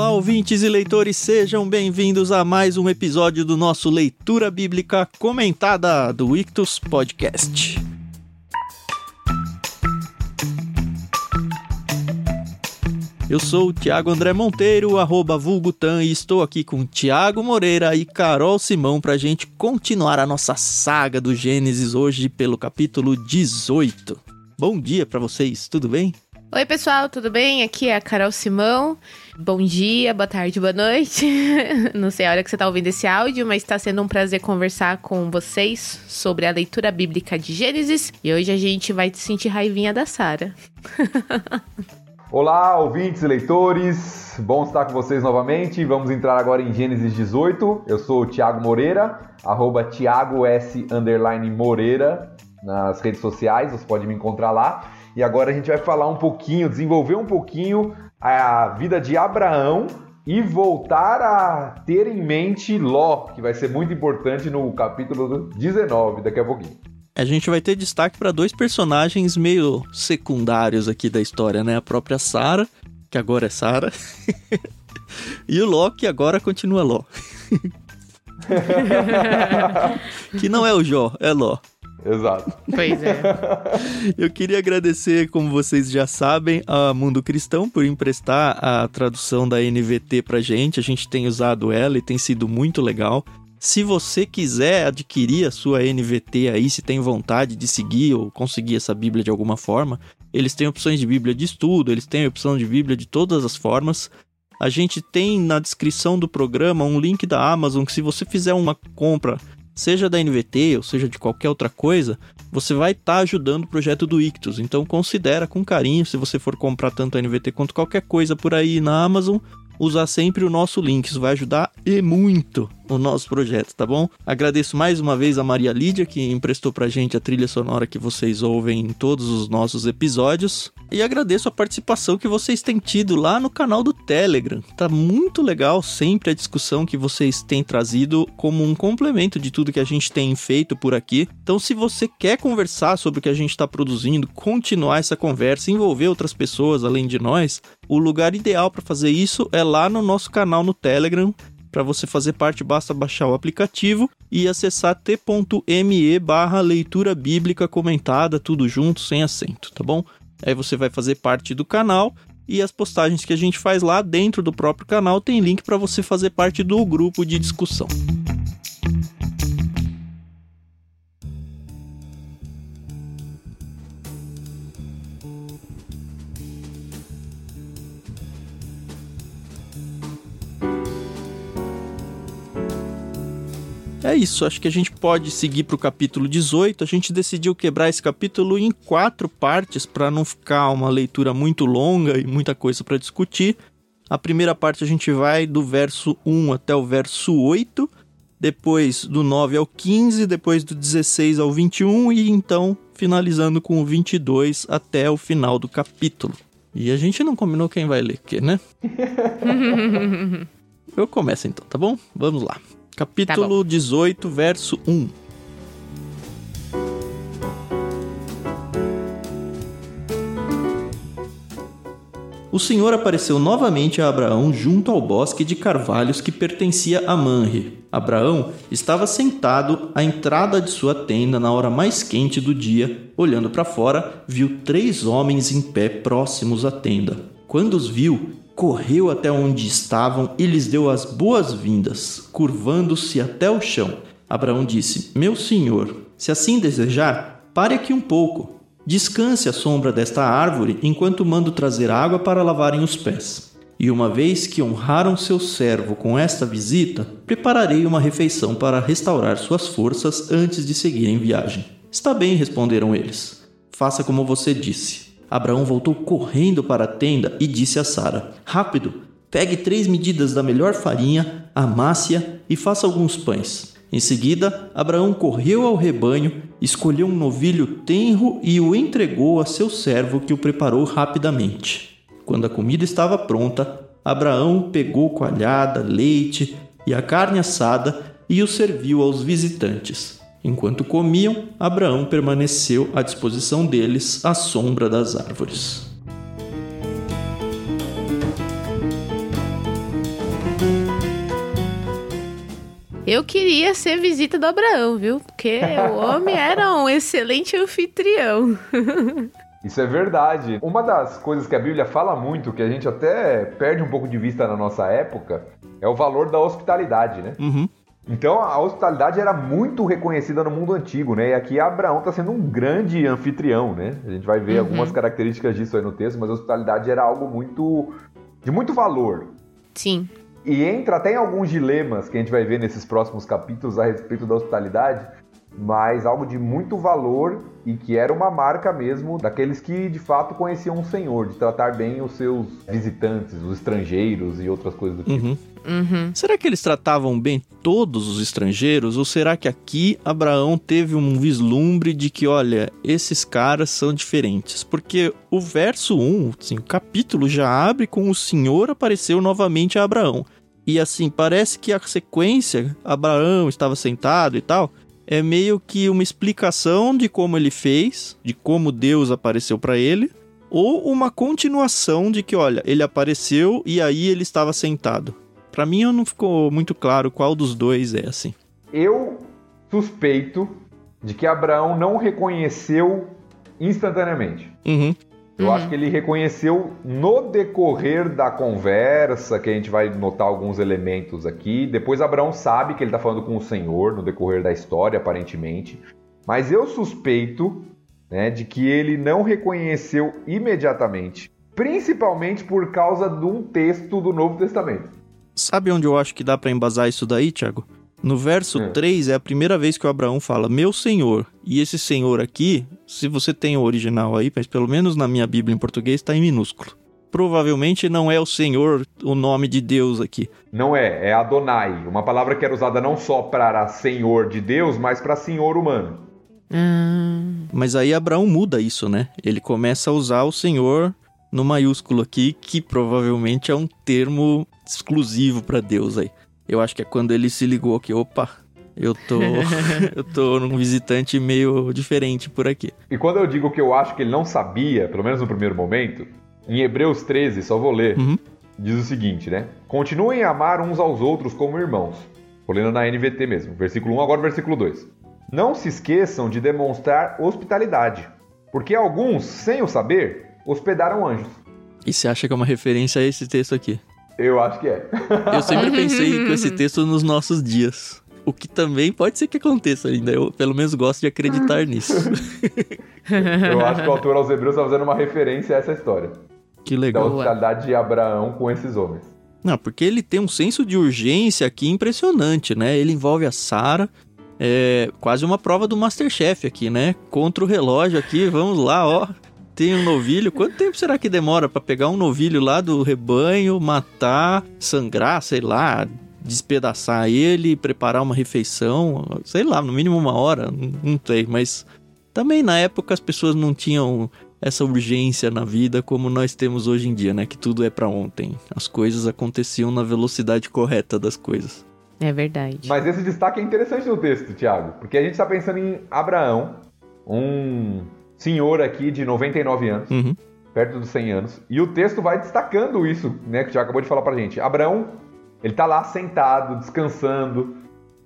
Olá, ouvintes e leitores, sejam bem-vindos a mais um episódio do nosso Leitura Bíblica Comentada do Ictus Podcast. Eu sou o Thiago André Monteiro, arroba Vulgutan, e estou aqui com Thiago Moreira e Carol Simão para a gente continuar a nossa saga do Gênesis hoje pelo capítulo 18. Bom dia para vocês, tudo bem? Oi, pessoal, tudo bem? Aqui é a Carol Simão. Bom dia, boa tarde, boa noite. Não sei a hora que você está ouvindo esse áudio, mas está sendo um prazer conversar com vocês sobre a leitura bíblica de Gênesis. E hoje a gente vai sentir raivinha da Sara. Olá, ouvintes e leitores, bom estar com vocês novamente. Vamos entrar agora em Gênesis 18. Eu sou o Thiago Moreira, arroba Thiago S. Moreira nas redes sociais, você pode me encontrar lá. E agora a gente vai falar um pouquinho, desenvolver um pouquinho a vida de Abraão e voltar a ter em mente Ló, que vai ser muito importante no capítulo 19, daqui a pouquinho. A gente vai ter destaque para dois personagens meio secundários aqui da história, né? A própria Sara, que agora é Sara, e o Ló, que agora continua Ló. que não é o Jó, é Ló. Exato. Pois é. Eu queria agradecer, como vocês já sabem, a Mundo Cristão por emprestar a tradução da NVT pra gente. A gente tem usado ela e tem sido muito legal. Se você quiser adquirir a sua NVT aí, se tem vontade de seguir ou conseguir essa Bíblia de alguma forma, eles têm opções de Bíblia de estudo, eles têm opção de Bíblia de todas as formas. A gente tem na descrição do programa um link da Amazon que se você fizer uma compra, seja da NVT ou seja de qualquer outra coisa, você vai estar tá ajudando o projeto do Ictus. Então considera com carinho se você for comprar tanto a NVT quanto qualquer coisa por aí na Amazon, usar sempre o nosso link. Isso vai ajudar e muito o nosso projeto, tá bom? Agradeço mais uma vez a Maria Lídia, que emprestou pra gente a trilha sonora que vocês ouvem em todos os nossos episódios. E agradeço a participação que vocês têm tido lá no canal do Telegram. Tá muito legal sempre a discussão que vocês têm trazido como um complemento de tudo que a gente tem feito por aqui. Então, se você quer conversar sobre o que a gente está produzindo, continuar essa conversa, envolver outras pessoas além de nós, o lugar ideal para fazer isso é lá no nosso canal no Telegram. Para você fazer parte, basta baixar o aplicativo e acessar t.me barra leitura bíblica comentada, tudo junto, sem acento, tá bom? Aí você vai fazer parte do canal e as postagens que a gente faz lá dentro do próprio canal tem link para você fazer parte do grupo de discussão. É isso, acho que a gente pode seguir para o capítulo 18. A gente decidiu quebrar esse capítulo em quatro partes para não ficar uma leitura muito longa e muita coisa para discutir. A primeira parte a gente vai do verso 1 até o verso 8, depois do 9 ao 15, depois do 16 ao 21 e então finalizando com o 22 até o final do capítulo. E a gente não combinou quem vai ler, que, né? Eu começo então, tá bom? Vamos lá. Capítulo tá 18, verso 1. O Senhor apareceu novamente a Abraão junto ao bosque de carvalhos que pertencia a Manre. Abraão estava sentado à entrada de sua tenda na hora mais quente do dia. Olhando para fora, viu três homens em pé próximos à tenda. Quando os viu, correu até onde estavam e lhes deu as boas-vindas, curvando-se até o chão. Abraão disse: Meu senhor, se assim desejar, pare aqui um pouco. Descanse à sombra desta árvore enquanto mando trazer água para lavarem os pés. E uma vez que honraram seu servo com esta visita, prepararei uma refeição para restaurar suas forças antes de seguirem viagem. Está bem, responderam eles. Faça como você disse. Abraão voltou correndo para a tenda e disse a Sara: Rápido, pegue três medidas da melhor farinha, amasse-a e faça alguns pães. Em seguida, Abraão correu ao rebanho, escolheu um novilho tenro e o entregou a seu servo, que o preparou rapidamente. Quando a comida estava pronta, Abraão pegou coalhada, leite e a carne assada e o serviu aos visitantes. Enquanto comiam, Abraão permaneceu à disposição deles à sombra das árvores. Eu queria ser visita do Abraão, viu? Porque o homem era um excelente anfitrião. Isso é verdade. Uma das coisas que a Bíblia fala muito, que a gente até perde um pouco de vista na nossa época, é o valor da hospitalidade, né? Uhum. Então a hospitalidade era muito reconhecida no mundo antigo, né? E aqui Abraão está sendo um grande anfitrião, né? A gente vai ver uhum. algumas características disso aí no texto, mas a hospitalidade era algo muito de muito valor. Sim. E entra até em alguns dilemas que a gente vai ver nesses próximos capítulos a respeito da hospitalidade, mas algo de muito valor e que era uma marca mesmo daqueles que de fato conheciam o Senhor, de tratar bem os seus visitantes, os estrangeiros e outras coisas do tipo. Uhum. Uhum. Será que eles tratavam bem todos os estrangeiros? Ou será que aqui Abraão teve um vislumbre de que, olha, esses caras são diferentes? Porque o verso 1, assim, o capítulo já abre com o Senhor apareceu novamente a Abraão. E assim, parece que a sequência, Abraão estava sentado e tal, é meio que uma explicação de como ele fez, de como Deus apareceu para ele, ou uma continuação de que, olha, ele apareceu e aí ele estava sentado. Para mim não ficou muito claro qual dos dois é assim. Eu suspeito de que Abraão não reconheceu instantaneamente. Uhum. Eu uhum. acho que ele reconheceu no decorrer da conversa, que a gente vai notar alguns elementos aqui. Depois Abraão sabe que ele está falando com o Senhor no decorrer da história, aparentemente. Mas eu suspeito né, de que ele não reconheceu imediatamente, principalmente por causa de um texto do Novo Testamento. Sabe onde eu acho que dá para embasar isso daí, Tiago? No verso é. 3 é a primeira vez que o Abraão fala, meu senhor. E esse senhor aqui, se você tem o original aí, mas pelo menos na minha Bíblia em português está em minúsculo. Provavelmente não é o senhor o nome de Deus aqui. Não é, é Adonai, uma palavra que era usada não só para senhor de Deus, mas para senhor humano. Hum. Mas aí Abraão muda isso, né? Ele começa a usar o senhor no maiúsculo aqui, que provavelmente é um termo exclusivo para Deus aí. Eu acho que é quando ele se ligou que, opa, eu tô, eu tô num visitante meio diferente por aqui. E quando eu digo que eu acho que ele não sabia, pelo menos no primeiro momento, em Hebreus 13, só vou ler, uhum. diz o seguinte, né? Continuem a amar uns aos outros como irmãos. Vou lendo na NVT mesmo, versículo 1, agora versículo 2. Não se esqueçam de demonstrar hospitalidade, porque alguns, sem o saber, hospedaram anjos. E você acha que é uma referência a esse texto aqui? Eu acho que é. Eu sempre pensei com esse texto nos nossos dias. O que também pode ser que aconteça ainda. Eu, pelo menos, gosto de acreditar nisso. Eu acho que o autor aos Hebreus está fazendo uma referência a essa história. Que legal. Da hospitalidade de Abraão com esses homens. Não, porque ele tem um senso de urgência aqui impressionante, né? Ele envolve a Sara, é quase uma prova do Masterchef aqui, né? Contra o relógio aqui, vamos lá, ó tem um novilho, quanto tempo será que demora para pegar um novilho lá do rebanho, matar, sangrar, sei lá, despedaçar ele, preparar uma refeição, sei lá, no mínimo uma hora, não sei, mas também na época as pessoas não tinham essa urgência na vida como nós temos hoje em dia, né? Que tudo é para ontem. As coisas aconteciam na velocidade correta das coisas. É verdade. Mas esse destaque é interessante no texto, Tiago, porque a gente está pensando em Abraão, um senhor aqui de 99 anos, uhum. perto dos 100 anos. E o texto vai destacando isso, né, que já acabou de falar pra gente. Abraão, ele tá lá sentado, descansando,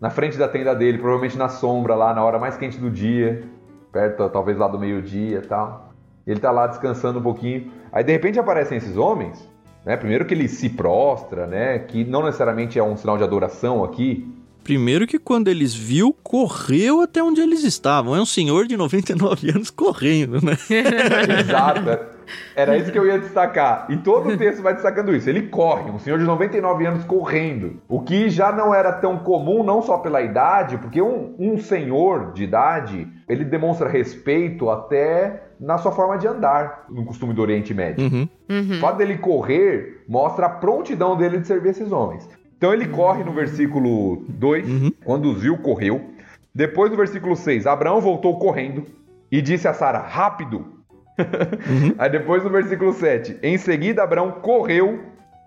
na frente da tenda dele, provavelmente na sombra, lá na hora mais quente do dia, perto talvez lá do meio-dia e tal. Ele tá lá descansando um pouquinho. Aí de repente aparecem esses homens, né? Primeiro que ele se prostra, né? Que não necessariamente é um sinal de adoração aqui, Primeiro que quando eles viu, correu até onde eles estavam. É um senhor de 99 anos correndo, né? Exato. Era isso que eu ia destacar. E todo o texto vai destacando isso. Ele corre, um senhor de 99 anos correndo. O que já não era tão comum, não só pela idade, porque um, um senhor de idade, ele demonstra respeito até na sua forma de andar, no costume do Oriente Médio. Uhum. Uhum. O fato dele correr mostra a prontidão dele de servir esses homens. Então ele corre no versículo 2, uhum. quando viu, correu. Depois do versículo 6, Abraão voltou correndo e disse a Sara: Rápido! Uhum. Aí depois no versículo 7, em seguida Abraão correu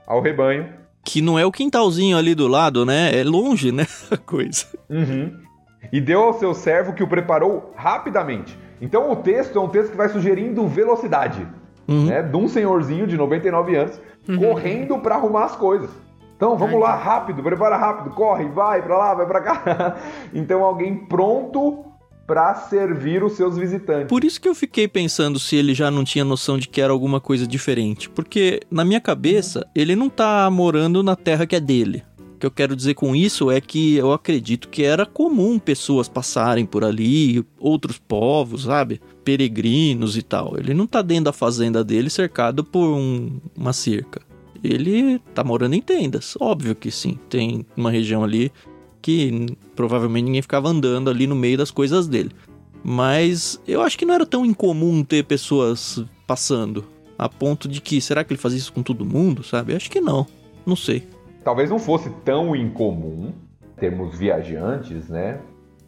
ao rebanho. Que não é o quintalzinho ali do lado, né? É longe, né? A coisa. Uhum. E deu ao seu servo que o preparou rapidamente. Então o texto é um texto que vai sugerindo velocidade. Uhum. Né? De um senhorzinho de 99 anos uhum. correndo para arrumar as coisas. Então vamos lá, rápido, prepara rápido, corre, vai pra lá, vai pra cá. então alguém pronto para servir os seus visitantes. Por isso que eu fiquei pensando se ele já não tinha noção de que era alguma coisa diferente. Porque na minha cabeça, ele não tá morando na terra que é dele. O que eu quero dizer com isso é que eu acredito que era comum pessoas passarem por ali, outros povos, sabe? Peregrinos e tal. Ele não tá dentro da fazenda dele cercado por um, uma cerca. Ele tá morando em tendas. Óbvio que sim. Tem uma região ali que provavelmente ninguém ficava andando ali no meio das coisas dele. Mas eu acho que não era tão incomum ter pessoas passando. A ponto de que, será que ele fazia isso com todo mundo, sabe? Acho que não. Não sei. Talvez não fosse tão incomum termos viajantes, né?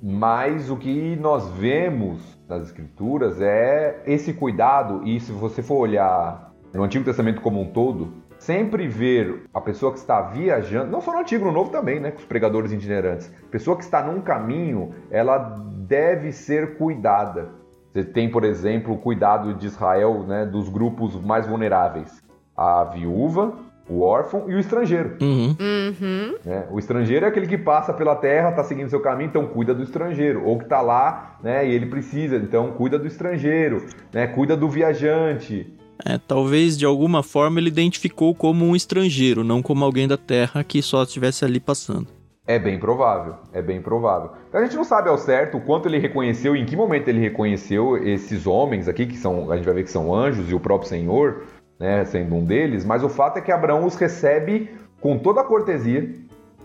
Mas o que nós vemos nas escrituras é esse cuidado, e se você for olhar no Antigo Testamento como um todo, sempre ver a pessoa que está viajando, não só no Antigo, no Novo também, né, com os pregadores itinerantes. A pessoa que está num caminho, ela deve ser cuidada. Você tem, por exemplo, o cuidado de Israel, né, dos grupos mais vulneráveis: a viúva, o órfão e o estrangeiro. Uhum. Uhum. Né? O estrangeiro é aquele que passa pela terra, está seguindo seu caminho, então cuida do estrangeiro. Ou que está lá né, e ele precisa, então cuida do estrangeiro, né? cuida do viajante. É, talvez de alguma forma ele identificou como um estrangeiro, não como alguém da Terra que só estivesse ali passando. É bem provável, é bem provável. Então a gente não sabe ao certo o quanto ele reconheceu, em que momento ele reconheceu esses homens aqui, que são, a gente vai ver que são anjos e o próprio Senhor, né, sendo um deles, mas o fato é que Abraão os recebe com toda a cortesia,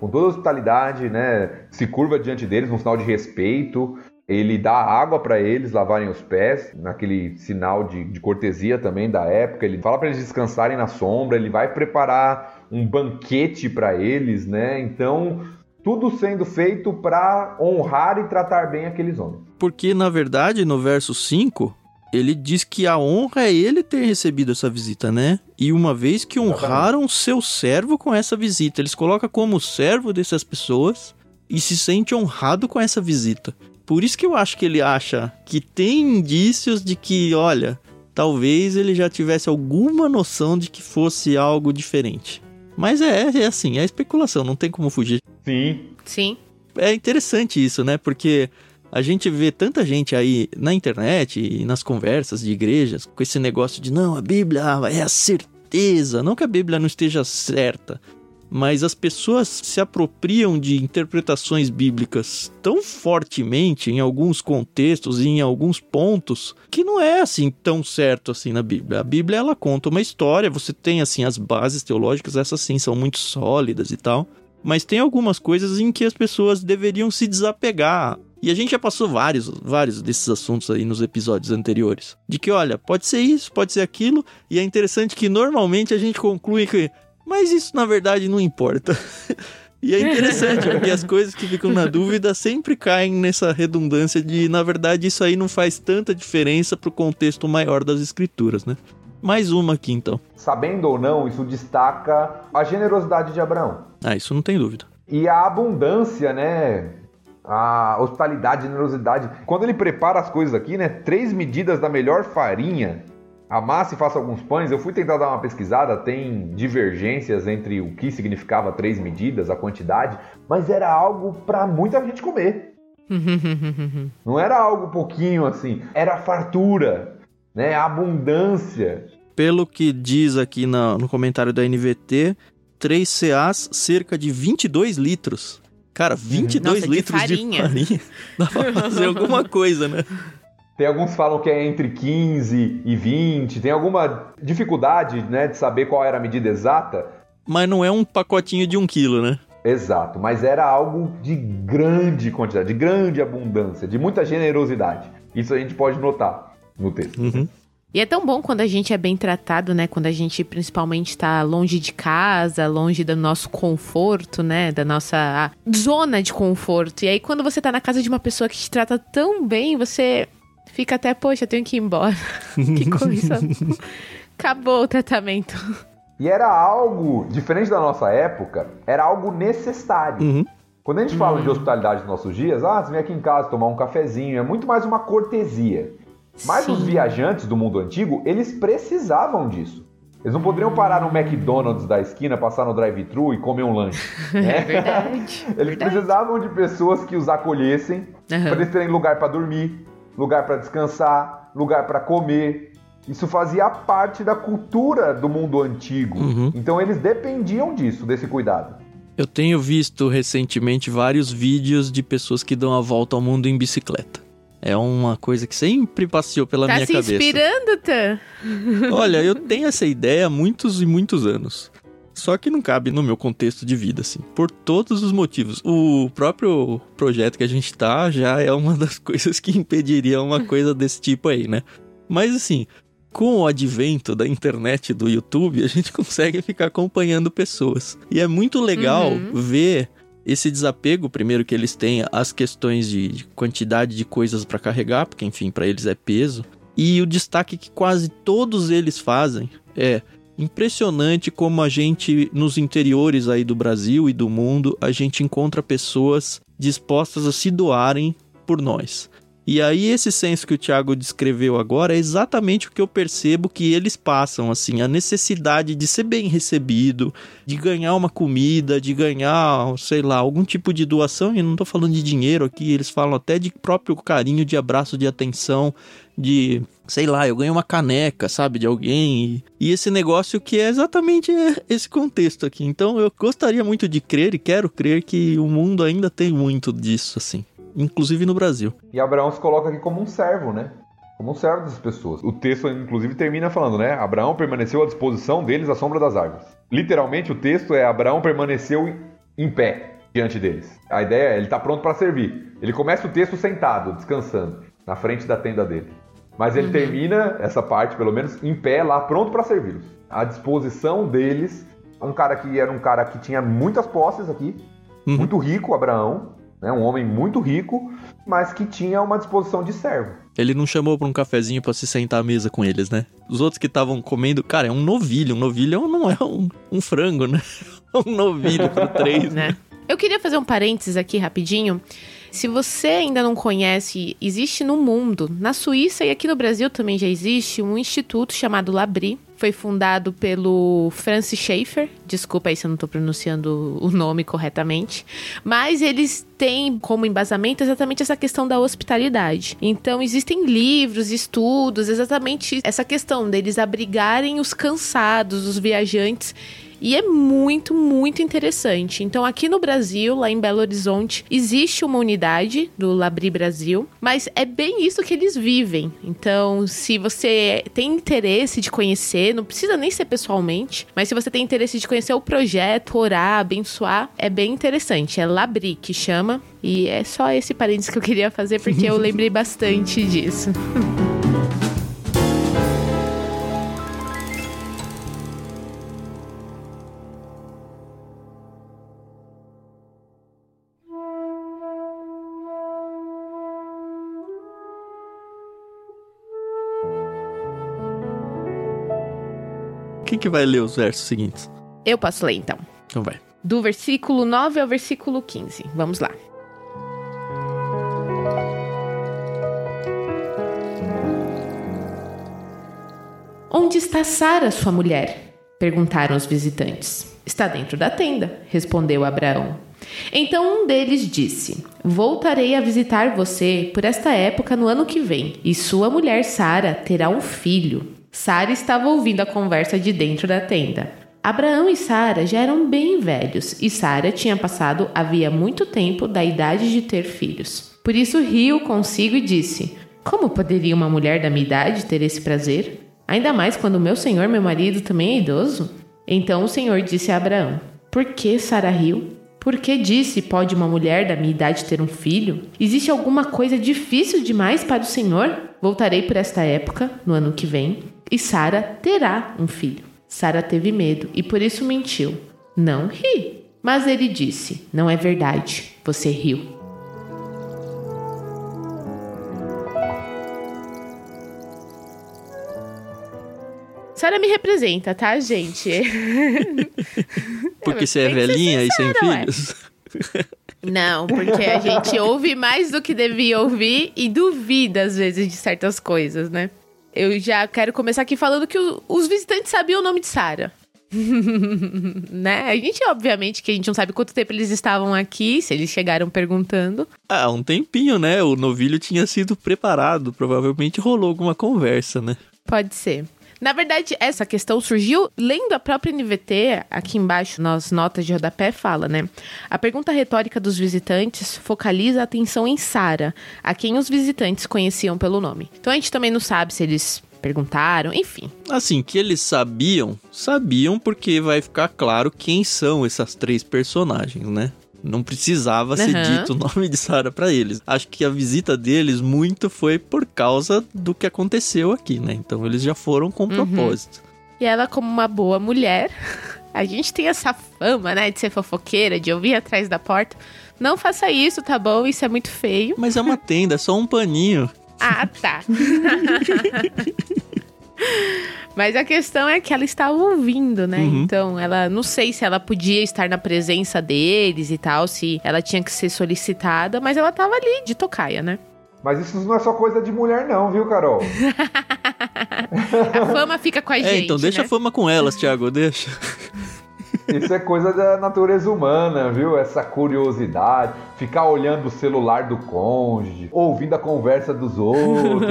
com toda a hospitalidade, né, se curva diante deles, um sinal de respeito, ele dá água para eles lavarem os pés, naquele sinal de, de cortesia também da época. Ele fala para eles descansarem na sombra, ele vai preparar um banquete para eles, né? Então, tudo sendo feito para honrar e tratar bem aqueles homens. Porque, na verdade, no verso 5, ele diz que a honra é ele ter recebido essa visita, né? E uma vez que honraram seu servo com essa visita, eles colocam como servo dessas pessoas e se sente honrado com essa visita. Por isso que eu acho que ele acha que tem indícios de que, olha, talvez ele já tivesse alguma noção de que fosse algo diferente. Mas é, é assim, é especulação, não tem como fugir. Sim. Sim. É interessante isso, né? Porque a gente vê tanta gente aí na internet e nas conversas de igrejas com esse negócio de não, a Bíblia é a certeza. Não que a Bíblia não esteja certa, mas as pessoas se apropriam de interpretações bíblicas tão fortemente em alguns contextos e em alguns pontos que não é assim tão certo assim na Bíblia. A Bíblia ela conta uma história, você tem assim as bases teológicas, essas sim são muito sólidas e tal, mas tem algumas coisas em que as pessoas deveriam se desapegar. E a gente já passou vários, vários desses assuntos aí nos episódios anteriores. De que, olha, pode ser isso, pode ser aquilo, e é interessante que normalmente a gente conclui que mas isso na verdade não importa. E é interessante, porque as coisas que ficam na dúvida sempre caem nessa redundância de, na verdade, isso aí não faz tanta diferença pro contexto maior das escrituras, né? Mais uma aqui então. Sabendo ou não, isso destaca a generosidade de Abraão. Ah, isso não tem dúvida. E a abundância, né? A hospitalidade, generosidade. Quando ele prepara as coisas aqui, né? Três medidas da melhor farinha amasse e faça alguns pães. Eu fui tentar dar uma pesquisada, tem divergências entre o que significava três medidas, a quantidade, mas era algo para muita gente comer. Não era algo pouquinho assim, era fartura, né? Abundância. Pelo que diz aqui no, no comentário da NVT, 3 CAs, cerca de 22 litros. Cara, 22 Nossa, litros de farinha. de farinha. Dá pra fazer alguma coisa, né? Tem alguns que falam que é entre 15 e 20. Tem alguma dificuldade, né, de saber qual era a medida exata. Mas não é um pacotinho de um quilo, né? Exato, mas era algo de grande quantidade, de grande abundância, de muita generosidade. Isso a gente pode notar no texto. Uhum. E é tão bom quando a gente é bem tratado, né? Quando a gente principalmente está longe de casa, longe do nosso conforto, né? Da nossa zona de conforto. E aí, quando você tá na casa de uma pessoa que te trata tão bem, você Fica até, poxa, eu tenho que ir embora. que coisa. Acabou o tratamento. E era algo, diferente da nossa época, era algo necessário. Uhum. Quando a gente fala de uhum. hospitalidade nos nossos dias, ah, você vem aqui em casa tomar um cafezinho, é muito mais uma cortesia. Mas Sim. os viajantes do mundo antigo, eles precisavam disso. Eles não poderiam parar no McDonald's da esquina, passar no drive-thru e comer um lanche. Né? É verdade. eles verdade. precisavam de pessoas que os acolhessem, Aham. para eles terem lugar para dormir, lugar para descansar, lugar para comer. Isso fazia parte da cultura do mundo antigo. Uhum. Então eles dependiam disso, desse cuidado. Eu tenho visto recentemente vários vídeos de pessoas que dão a volta ao mundo em bicicleta. É uma coisa que sempre passeou pela Tá minha se cabeça. inspirando, Tan? Olha, eu tenho essa ideia há muitos e muitos anos. Só que não cabe no meu contexto de vida, assim. Por todos os motivos. O próprio projeto que a gente tá já é uma das coisas que impediria uma coisa desse tipo aí, né? Mas assim, com o advento da internet do YouTube, a gente consegue ficar acompanhando pessoas. E é muito legal Uhum. ver esse desapego, primeiro que eles têm as questões de, de quantidade de coisas pra carregar, porque enfim, pra eles é peso. E o destaque que quase todos eles fazem é impressionante como a gente nos interiores aí do Brasil e do mundo, a gente encontra pessoas dispostas a se doarem por nós. E aí esse senso que o Thiago descreveu agora é exatamente o que eu percebo que eles passam, assim, a necessidade de ser bem recebido, de ganhar uma comida, de ganhar, sei lá, algum tipo de doação, e não tô falando de dinheiro aqui, eles falam até de próprio carinho, de abraço, de atenção, de, sei lá, eu ganhei uma caneca, sabe, de alguém, e, e esse negócio que é exatamente esse contexto aqui. Então eu gostaria muito de crer e quero crer que o mundo ainda tem muito disso, assim, inclusive no Brasil. E Abraão se coloca aqui como um servo, né? Como um servo das pessoas. O texto, inclusive, termina falando, né? Abraão permaneceu à disposição deles à sombra das árvores. Literalmente, o texto é Abraão permaneceu em pé diante deles. A ideia é, ele está pronto para servir. Ele começa o texto sentado, descansando, na frente da tenda dele. Mas ele termina essa parte, pelo menos, em pé lá, pronto para servi-los. À disposição deles, um cara que era um cara que tinha muitas posses aqui, Uhum. muito rico, Abraão, né? um homem muito rico, mas que tinha uma disposição de servo. Ele não chamou pra um cafezinho pra se sentar à mesa com eles, né? Os outros que estavam comendo, cara, é um novilho. Um novilho não é um, um frango, né? É um novilho pro três, né? né? Eu queria fazer um parênteses aqui rapidinho. Se você ainda não conhece, existe no mundo, na Suíça e aqui no Brasil também já existe, um instituto chamado Labri. Foi fundado pelo Francis Schaeffer. Desculpa aí se eu não tô pronunciando o nome corretamente. Mas eles têm como embasamento exatamente essa questão da hospitalidade. Então, existem livros, estudos, exatamente essa questão deles abrigarem os cansados, os viajantes e é muito, muito interessante. Então, aqui no Brasil, lá em Belo Horizonte, existe uma unidade do Labri Brasil, mas é bem isso que eles vivem. Então, se você tem interesse de conhecer, não precisa nem ser pessoalmente, mas se você tem interesse de conhecer o projeto, orar, abençoar, é bem interessante. É Labri que chama. E é só esse parênteses que eu queria fazer porque eu lembrei bastante disso. que vai ler os versos seguintes? Eu posso ler então. Então vai. Do versículo 9 ao versículo 15. Vamos lá. Onde está Sara, sua mulher? perguntaram os visitantes. Está dentro da tenda, respondeu Abraão. Então um deles disse: Voltarei a visitar você por esta época no ano que vem, e sua mulher Sara terá um filho. Sara estava ouvindo a conversa de dentro da tenda. Abraão e Sara já eram bem velhos, e Sara tinha passado havia muito tempo da idade de ter filhos. Por isso riu consigo e disse: Como poderia uma mulher da minha idade ter esse prazer? Ainda mais quando meu senhor, meu marido, também é idoso? Então o Senhor disse a Abraão: Por que Sara riu? Por que disse: Pode uma mulher da minha idade ter um filho? Existe alguma coisa difícil demais para o Senhor? Voltarei por esta época, no ano que vem, e Sara terá um filho. Sara teve medo e por isso mentiu. Não ri. Mas ele disse: Não é verdade, você riu. Sara me representa, tá, gente? Porque você é velhinha e sem ué. filhos? Não, porque a gente ouve mais do que devia ouvir e duvida às vezes de certas coisas, né? Eu já quero começar aqui falando que o, os visitantes sabiam o nome de Sara. né? A gente, obviamente, que a gente não sabe quanto tempo eles estavam aqui, se eles chegaram perguntando. Ah, um tempinho, né? O novilho tinha sido preparado, provavelmente rolou alguma conversa, né? Pode ser. Na verdade, essa questão surgiu lendo a própria NVT, aqui embaixo nas notas de rodapé, fala, né? A pergunta retórica dos visitantes focaliza a atenção em Sara, a quem os visitantes conheciam pelo nome. Então a gente também não sabe se eles perguntaram, enfim. Assim, que eles sabiam, sabiam porque vai ficar claro quem são essas três personagens, né? Não precisava uhum. ser dito o nome de Sarah para eles. Acho que a visita deles muito foi por causa do que aconteceu aqui, né? Então eles já foram com uhum. propósito. E ela, como uma boa mulher, a gente tem essa fama, né, de ser fofoqueira, de ouvir atrás da porta. Não faça isso, tá bom? Isso é muito feio. Mas é uma tenda, é só um paninho. Ah, tá. Mas a questão é que ela estava ouvindo, né? Uhum. Então, ela não sei se ela podia estar na presença deles e tal, se ela tinha que ser solicitada, mas ela estava ali de tocaia, né? Mas isso não é só coisa de mulher, não, viu, Carol? a fama fica com a gente. É, então deixa né? a fama com elas, Thiago, deixa. Isso é coisa da natureza humana, viu? Essa curiosidade, ficar olhando o celular do cônjuge, ouvindo a conversa dos outros.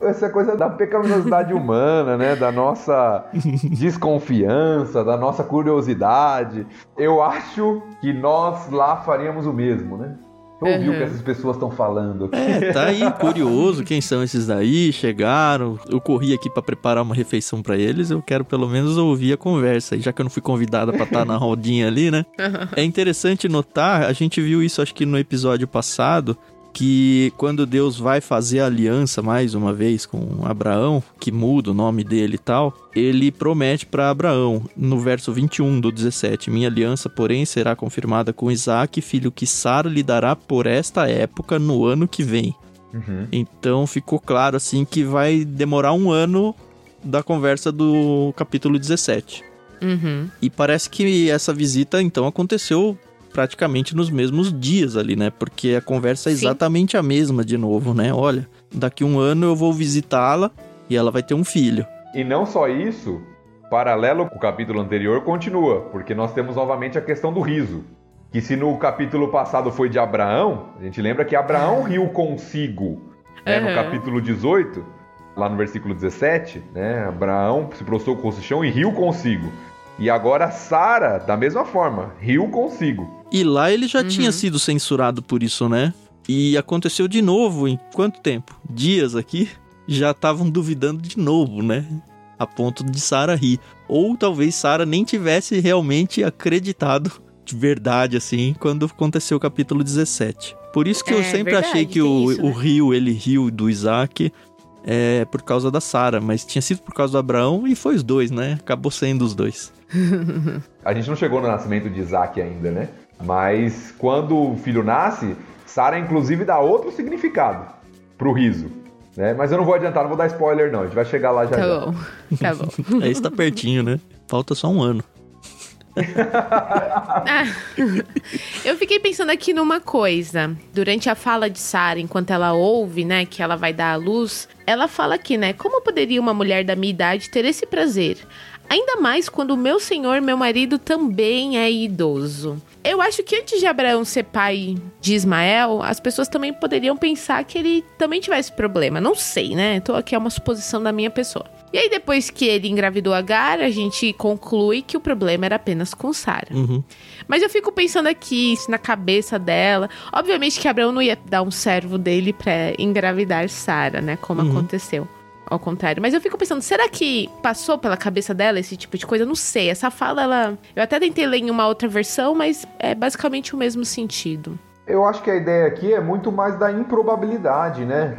Isso é coisa da pecaminosidade humana, né? Da nossa desconfiança, da nossa curiosidade. Eu acho que nós lá faríamos o mesmo, né? Ouvir uhum. o que essas pessoas estão falando. É, tá aí curioso quem são esses daí, chegaram. Eu corri aqui para preparar uma refeição para eles, eu quero pelo menos ouvir a conversa, já que eu não fui convidada para estar tá na rodinha ali, né? É interessante notar, a gente viu isso acho que no episódio passado, que quando Deus vai fazer a aliança mais uma vez com Abraão, que muda o nome dele e tal, ele promete para Abraão, no verso 21 do 17: Minha aliança, porém, será confirmada com Isaac, filho que Sara lhe dará por esta época no ano que vem. Uhum. Então ficou claro assim que vai demorar um ano da conversa do capítulo 17. Uhum. E parece que essa visita então aconteceu praticamente nos mesmos dias ali, né? Porque a conversa é exatamente Sim. a mesma de novo, né? Olha, daqui um ano eu vou visitá-la e ela vai ter um filho. E não só isso, paralelo com o capítulo anterior, continua, porque nós temos novamente a questão do riso. Que se no capítulo passado foi de Abraão, a gente lembra que Abraão riu consigo, né? Uhum. No capítulo 18, lá no versículo 17, né? Abraão se prostrou com o chão e riu consigo. E agora Sara, da mesma forma, riu consigo. E lá ele já uhum. tinha sido censurado por isso, né? E aconteceu de novo em quanto tempo? Dias aqui? Já estavam duvidando de novo, né? A ponto de Sara rir. Ou talvez Sara nem tivesse realmente acreditado de verdade, assim, quando aconteceu o capítulo 17. Por isso que é, eu sempre verdade, achei que o, isso, né? o rio, ele riu do Isaac é por causa da Sara, mas tinha sido por causa do Abraão e foi os dois, né? Acabou sendo os dois. A gente não chegou no nascimento de Isaac ainda, né? Mas quando o filho nasce, Sara inclusive dá outro significado pro riso. Né? Mas eu não vou adiantar, não vou dar spoiler não. A gente vai chegar lá já. Tá já. bom, tá bom. Aí está pertinho, né? Falta só um ano. ah, eu fiquei pensando aqui numa coisa. Durante a fala de Sara, enquanto ela ouve, né, que ela vai dar à luz, ela fala aqui, né, como poderia uma mulher da minha idade ter esse prazer? Ainda mais quando o meu senhor, meu marido, também é idoso. Eu acho que antes de Abraão ser pai de Ismael, as pessoas também poderiam pensar que ele também tivesse problema. Não sei, né? Tô aqui é uma suposição da minha pessoa. E aí, depois que ele engravidou Agar, a gente conclui que o problema era apenas com Sara. Uhum. Mas eu fico pensando aqui, na cabeça dela. Obviamente que Abraão não ia dar um servo dele para engravidar Sara, né? Como uhum. aconteceu ao contrário. Mas eu fico pensando, será que passou pela cabeça dela esse tipo de coisa? Eu não sei. Essa fala, ela. Eu até tentei ler em uma outra versão, mas é basicamente o mesmo sentido. Eu acho que a ideia aqui é muito mais da improbabilidade, né?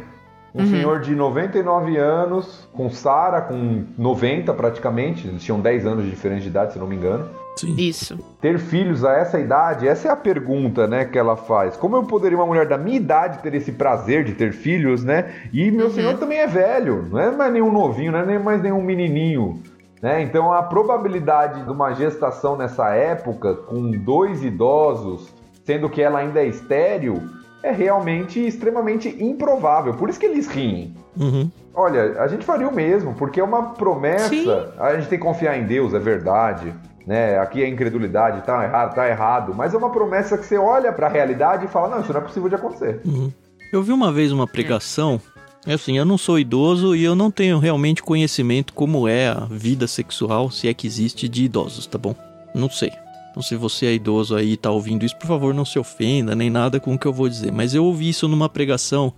Um uhum. senhor de 99 anos, com Sara com 90 praticamente, eles tinham 10 anos de diferença de idade, se não me engano. Sim. Isso. Ter filhos a essa idade, essa é a pergunta, né, que ela faz. Como eu poderia uma mulher da minha idade ter esse prazer de ter filhos, né? E meu uhum. senhor também é velho, não é mais nenhum novinho, não é nem mais nenhum menininho. Né? Então a probabilidade de uma gestação nessa época com dois idosos, sendo que ela ainda é estéril, é realmente extremamente improvável. Por isso que eles riem. Uhum. Olha, a gente faria o mesmo, porque é uma promessa. Sim. A gente tem que confiar em Deus, é verdade. Né? Aqui é incredulidade, tá errado, tá errado. Mas é uma promessa que você olha pra realidade e fala: não, isso não é possível de acontecer. Uhum. Eu vi uma vez uma pregação. É assim, eu não sou idoso e eu não tenho realmente conhecimento como é a vida sexual, se é que existe, de idosos, tá bom? Não sei. Então, se você é idoso aí e tá ouvindo isso, por favor, não se ofenda nem nada com o que eu vou dizer. Mas eu ouvi isso numa pregação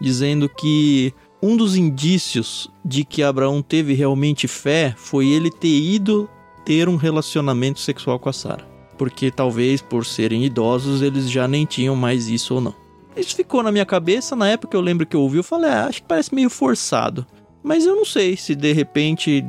dizendo que um dos indícios de que Abraão teve realmente fé foi ele ter ido ter um relacionamento sexual com a Sara. Porque talvez por serem idosos eles já nem tinham mais isso ou não. Isso ficou na minha cabeça, na época eu lembro que eu ouvi, eu falei, ah, acho que parece meio forçado. Mas eu não sei se de repente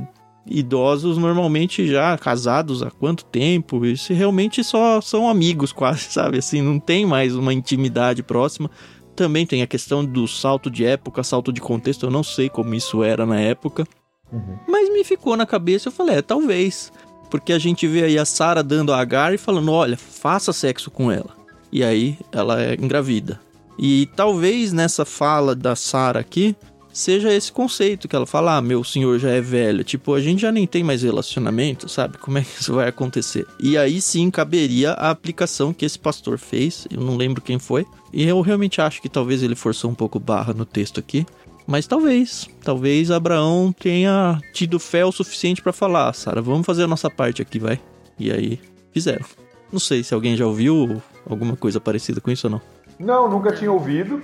idosos normalmente já casados há quanto tempo, e se realmente só são amigos quase, sabe? Assim, não tem mais uma intimidade próxima. Também tem a questão do salto de época, salto de contexto, eu não sei como isso era na época. Uhum. Mas me ficou na cabeça, eu falei, é, talvez. Porque a gente vê aí a Sara dando a Agar e falando, olha, faça sexo com ela. E aí ela é engravida. E talvez nessa fala da Sara aqui seja esse conceito que ela fala: "Ah, meu senhor já é velho". Tipo, a gente já nem tem mais relacionamento, sabe? Como é que isso vai acontecer? E aí sim caberia a aplicação que esse pastor fez, eu não lembro quem foi. E eu realmente acho que talvez ele forçou um pouco barra no texto aqui. Mas talvez, talvez Abraão tenha tido fé o suficiente para falar, Sara, vamos fazer a nossa parte aqui, vai. E aí fizeram. Não sei se alguém já ouviu alguma coisa parecida com isso ou não. Não, nunca tinha ouvido.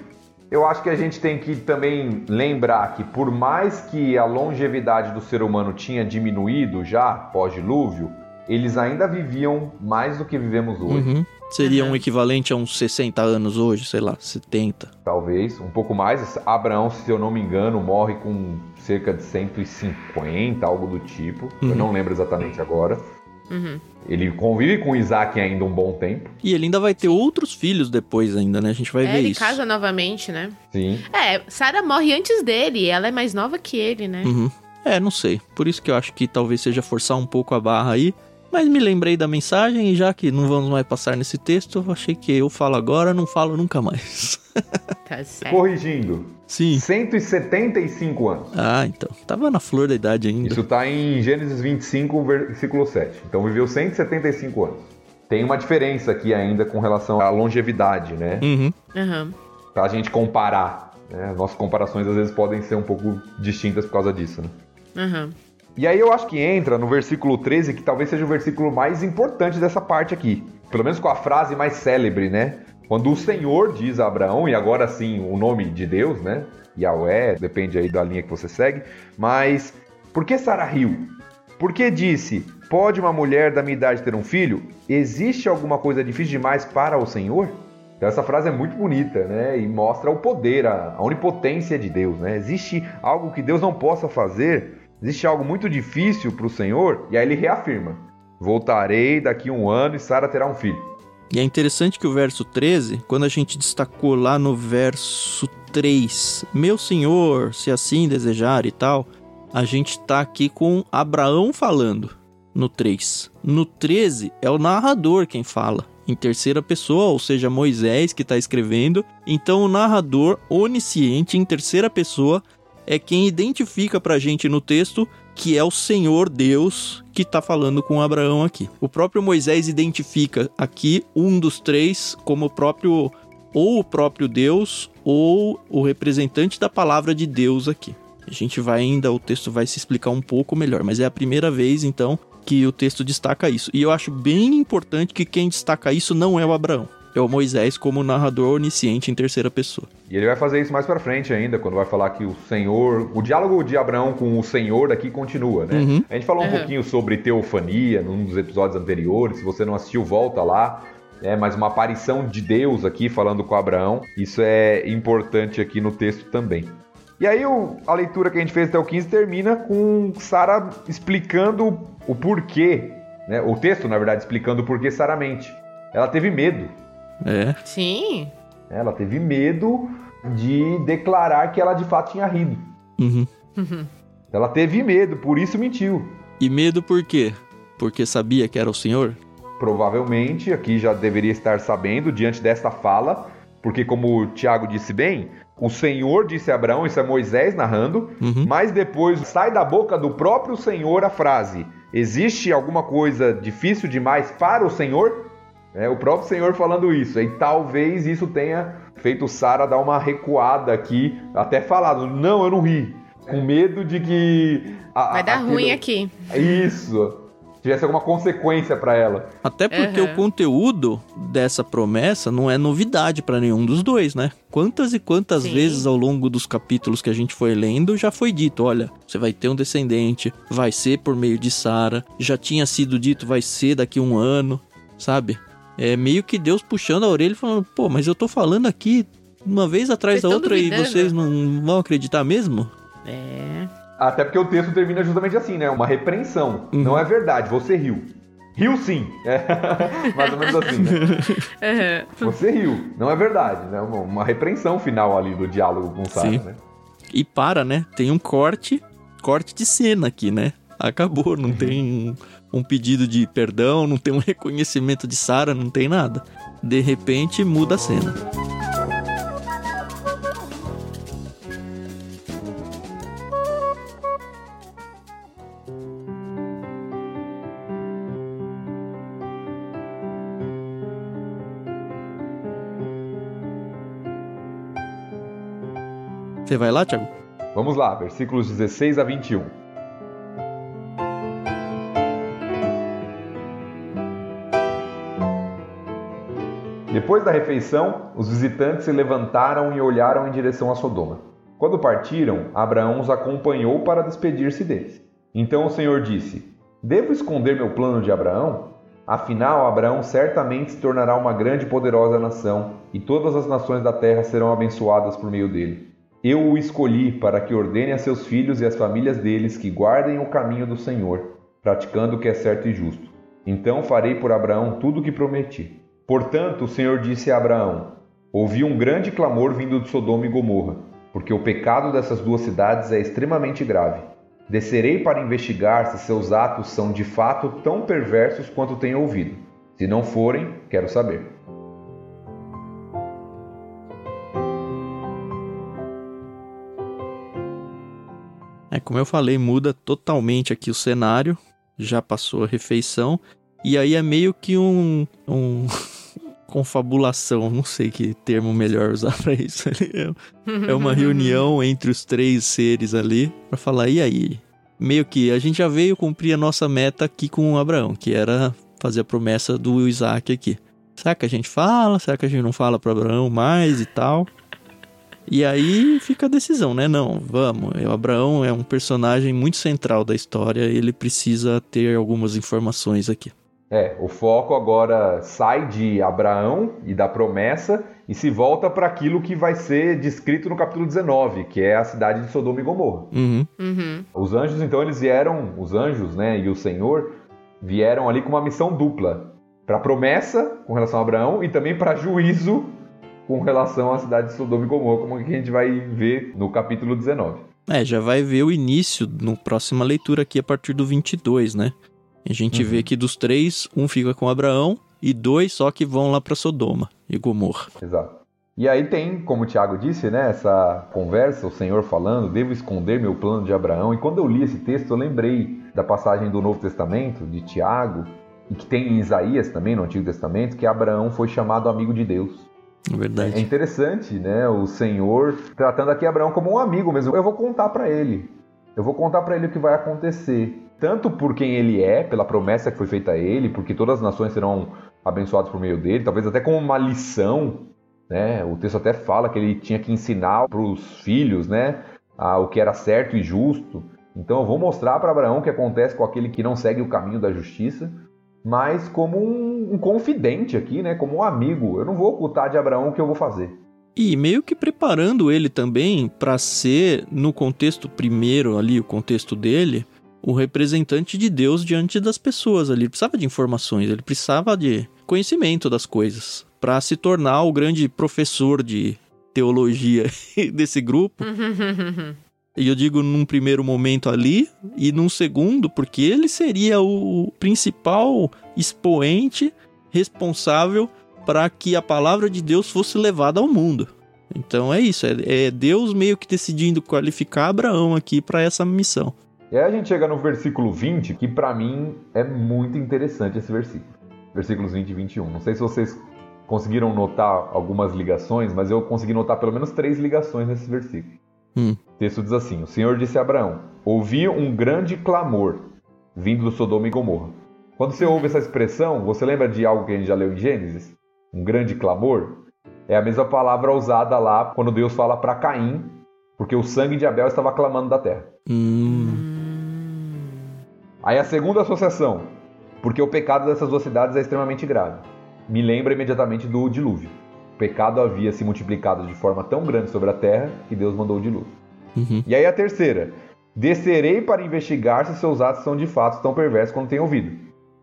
Eu acho que a gente tem que também lembrar que, por mais que a longevidade do ser humano tinha diminuído já pós-dilúvio, eles ainda viviam mais do que vivemos hoje. Uhum. Seria Uhum. um equivalente a uns 60 anos hoje, sei lá, 70. Talvez, um pouco mais. Abraão, se eu não me engano, morre com cerca de 150, algo do tipo. Eu Uhum. não lembro exatamente agora. Uhum. Ele convive com Isaac ainda um bom tempo. E ele ainda vai ter outros filhos depois ainda, né? A gente vai É, ver ele isso. casa novamente, né? Sim. É, Sarah morre antes dele, ela é mais nova que ele, né? Uhum. É, não sei. Por isso que eu acho que talvez seja forçar um pouco a barra aí. Mas me lembrei da mensagem e já que não vamos mais passar nesse texto, eu achei que eu falo agora, não falo nunca mais. Tá certo. Corrigindo, Sim. 175 anos. Ah, então. Tava na flor da idade ainda. Isso está em Gênesis 25, versículo 7. Então viveu 175 anos. Tem uma diferença aqui ainda com relação à longevidade, né? Uhum. Aham. Pra gente comparar. Né? As nossas comparações às vezes podem ser um pouco distintas por causa disso, né? Aham. E aí eu acho que entra no versículo 13, que talvez seja o versículo mais importante dessa parte aqui. Pelo menos com a frase mais célebre, né? Quando o Senhor diz a Abraão, e agora sim o nome de Deus, né? Yahweh, depende aí da linha que você segue. Mas por que Sara riu? Porque disse: Pode uma mulher da minha idade ter um filho? Existe alguma coisa difícil demais para o Senhor? Então essa frase é muito bonita, né? E mostra o poder, a, a onipotência de Deus, né? Existe algo que Deus não possa fazer? Existe algo muito difícil para o Senhor? E aí ele reafirma: Voltarei daqui um ano e Sara terá um filho. E é interessante que o verso 13, quando a gente destacou lá no verso 3, meu senhor, se assim desejar e tal, a gente tá aqui com Abraão falando no 3. No 13 é o narrador quem fala, em terceira pessoa, ou seja, Moisés que está escrevendo. Então o narrador onisciente em terceira pessoa é quem identifica pra gente no texto que é o Senhor Deus que está falando com Abraão aqui. O próprio Moisés identifica aqui um dos três como o próprio ou o próprio Deus ou o representante da palavra de Deus aqui. A gente vai ainda, o texto vai se explicar um pouco melhor, mas é a primeira vez então que o texto destaca isso. E eu acho bem importante que quem destaca isso não é o Abraão, é o Moisés como narrador onisciente em terceira pessoa. E ele vai fazer isso mais pra frente ainda, quando vai falar que o Senhor. O diálogo de Abraão com o Senhor aqui continua, né? Uhum. A gente falou um Uhum. pouquinho sobre teofania num dos episódios anteriores. Se você não assistiu, volta lá. É, mas uma aparição de Deus aqui falando com Abraão. Isso é importante aqui no texto também. E aí o- a leitura que a gente fez até o 15 termina com Sara explicando o porquê. Né? O texto, na verdade, explicando o porquê Sara mente. Ela teve medo. É, Sim. Ela teve medo de declarar que ela de fato tinha rido. uhum. Ela teve medo, por isso mentiu. E medo por quê? Porque sabia que era o Senhor? Provavelmente, aqui já deveria estar sabendo, diante desta fala, porque como o Tiago disse bem, o Senhor disse a Abraão, isso é Moisés narrando, Uhum. mas depois sai da boca do próprio Senhor a frase: existe alguma coisa difícil demais para o Senhor? É o próprio Senhor falando isso. E talvez isso tenha feito Sara dar uma recuada aqui, até falado: não, eu não ri. Com medo de que. a- Vai dar aquilo- ruim aqui. Isso. Tivesse alguma consequência para ela. Até porque Aham. o conteúdo dessa promessa não é novidade pra nenhum dos dois, né? Quantas e quantas Sim. vezes ao longo dos capítulos que a gente foi lendo já foi dito, olha, você vai ter um descendente, vai ser por meio de Sara, já tinha sido dito, vai ser daqui um ano, sabe? É meio que Deus puxando a orelha e falando, pô, mas eu tô falando aqui uma vez atrás Vocês da outra e vocês não vão acreditar mesmo? É. Até porque o texto termina justamente assim, né? Uma repreensão. Uhum. Não é verdade, você riu. Riu sim. É. Mais ou menos assim, né? Aham. Você riu. Não é verdade, né? Uma, uma repreensão final ali do diálogo com Sara, Sim. né? E para, né? Tem um corte, corte de cena aqui, né? Acabou, não tem um, pedido de perdão, não tem um reconhecimento de Sara, não tem nada. De repente muda a cena. Você vai lá, Thiago? Vamos lá, versículos 16 a 21. Depois da refeição, os visitantes se levantaram e olharam em direção a Sodoma. Quando partiram, Abraão os acompanhou para despedir-se deles. Então o Senhor disse: Devo esconder meu plano de Abraão? Afinal, Abraão certamente se tornará uma grande e poderosa nação, e todas as nações da terra serão abençoadas por meio dele. Eu o escolhi para que ordene a seus filhos e às famílias deles que guardem o caminho do Senhor, praticando o que é certo e justo. Então farei por Abraão tudo o que prometi. Portanto, o Senhor disse a Abraão: Ouvi um grande clamor vindo de Sodoma e Gomorra, porque o pecado dessas duas cidades é extremamente grave. Descerei para investigar se seus atos são de fato tão perversos quanto tenho ouvido. Se não forem, quero saber. É, como eu falei, muda totalmente aqui o cenário. Já passou a refeição. E aí é meio que um. um confabulação, não sei que termo melhor usar pra isso. É uma reunião entre os três seres ali pra falar, e aí? Meio que a gente já veio cumprir a nossa meta aqui com o Abraão, que era fazer a promessa do Isaac aqui. Será que a gente fala? Será que a gente não fala para Abraão mais e tal? E aí fica a decisão, né? Não, vamos. O Abraão é um personagem muito central da história, ele precisa ter algumas informações aqui. É, o foco agora sai de Abraão e da promessa e se volta para aquilo que vai ser descrito no capítulo 19, que é a cidade de Sodoma e Gomorra. Uhum. Uhum. Os anjos, então, eles vieram, os anjos, né, e o Senhor vieram ali com uma missão dupla: para promessa com relação a Abraão e também para juízo com relação à cidade de Sodoma e Gomorra, como que a gente vai ver no capítulo 19. É, já vai ver o início no próxima leitura aqui a partir do 22, né? A gente Uhum. vê que dos três, um fica com Abraão e dois só que vão lá para Sodoma e Gomorra. Exato. E aí tem, como o Tiago disse, né, essa conversa, o Senhor falando, devo esconder meu plano de Abraão. E quando eu li esse texto, eu lembrei da passagem do Novo Testamento, de Tiago, e que tem em Isaías também, no Antigo Testamento, que Abraão foi chamado amigo de Deus. É verdade. interessante, né, o Senhor tratando aqui Abraão como um amigo mesmo. Eu vou contar para ele. Eu vou contar para ele o que vai acontecer. Tanto por quem ele é, pela promessa que foi feita a ele, porque todas as nações serão abençoadas por meio dele, talvez até como uma lição né? O texto até fala que ele tinha que ensinar para os filhos, né, a, o que era certo e justo. Então eu vou mostrar para Abraão o que acontece com aquele que não segue o caminho da justiça, mas como um, um confidente aqui, né, como um amigo. Eu não vou ocultar de Abraão o que eu vou fazer. E meio que preparando ele também para ser, no contexto primeiro ali, o contexto dele, o representante de Deus diante das pessoas ali. Ele precisava de informações, ele precisava de conhecimento das coisas para se tornar o grande professor de teologia desse grupo. E eu digo num primeiro momento ali e num segundo porque ele seria o principal expoente responsável para que a palavra de Deus fosse levada ao mundo. Então é isso, é, é Deus meio que decidindo qualificar Abraão aqui para essa missão. E aí a gente chega no versículo 20, que para mim é muito interessante esse versículo. Versículos 20 e 21. Não sei se vocês conseguiram notar algumas ligações, mas eu consegui notar pelo menos três ligações nesse versículo. Hum. O texto diz assim: O Senhor disse a Abraão: Ouvi um grande clamor vindo do Sodoma e Gomorra. Quando você ouve essa expressão, você lembra de algo que a gente já leu em Gênesis? Um grande clamor? É a mesma palavra usada lá quando Deus fala para Caim, porque o sangue de Abel estava clamando da terra. Hum. Aí a segunda associação, porque o pecado dessas duas cidades é extremamente grave. Me lembra imediatamente do dilúvio. O pecado havia se multiplicado de forma tão grande sobre a terra que Deus mandou o dilúvio. Uhum. E aí a terceira, descerei para investigar se seus atos são de fato tão perversos quanto tenho ouvido.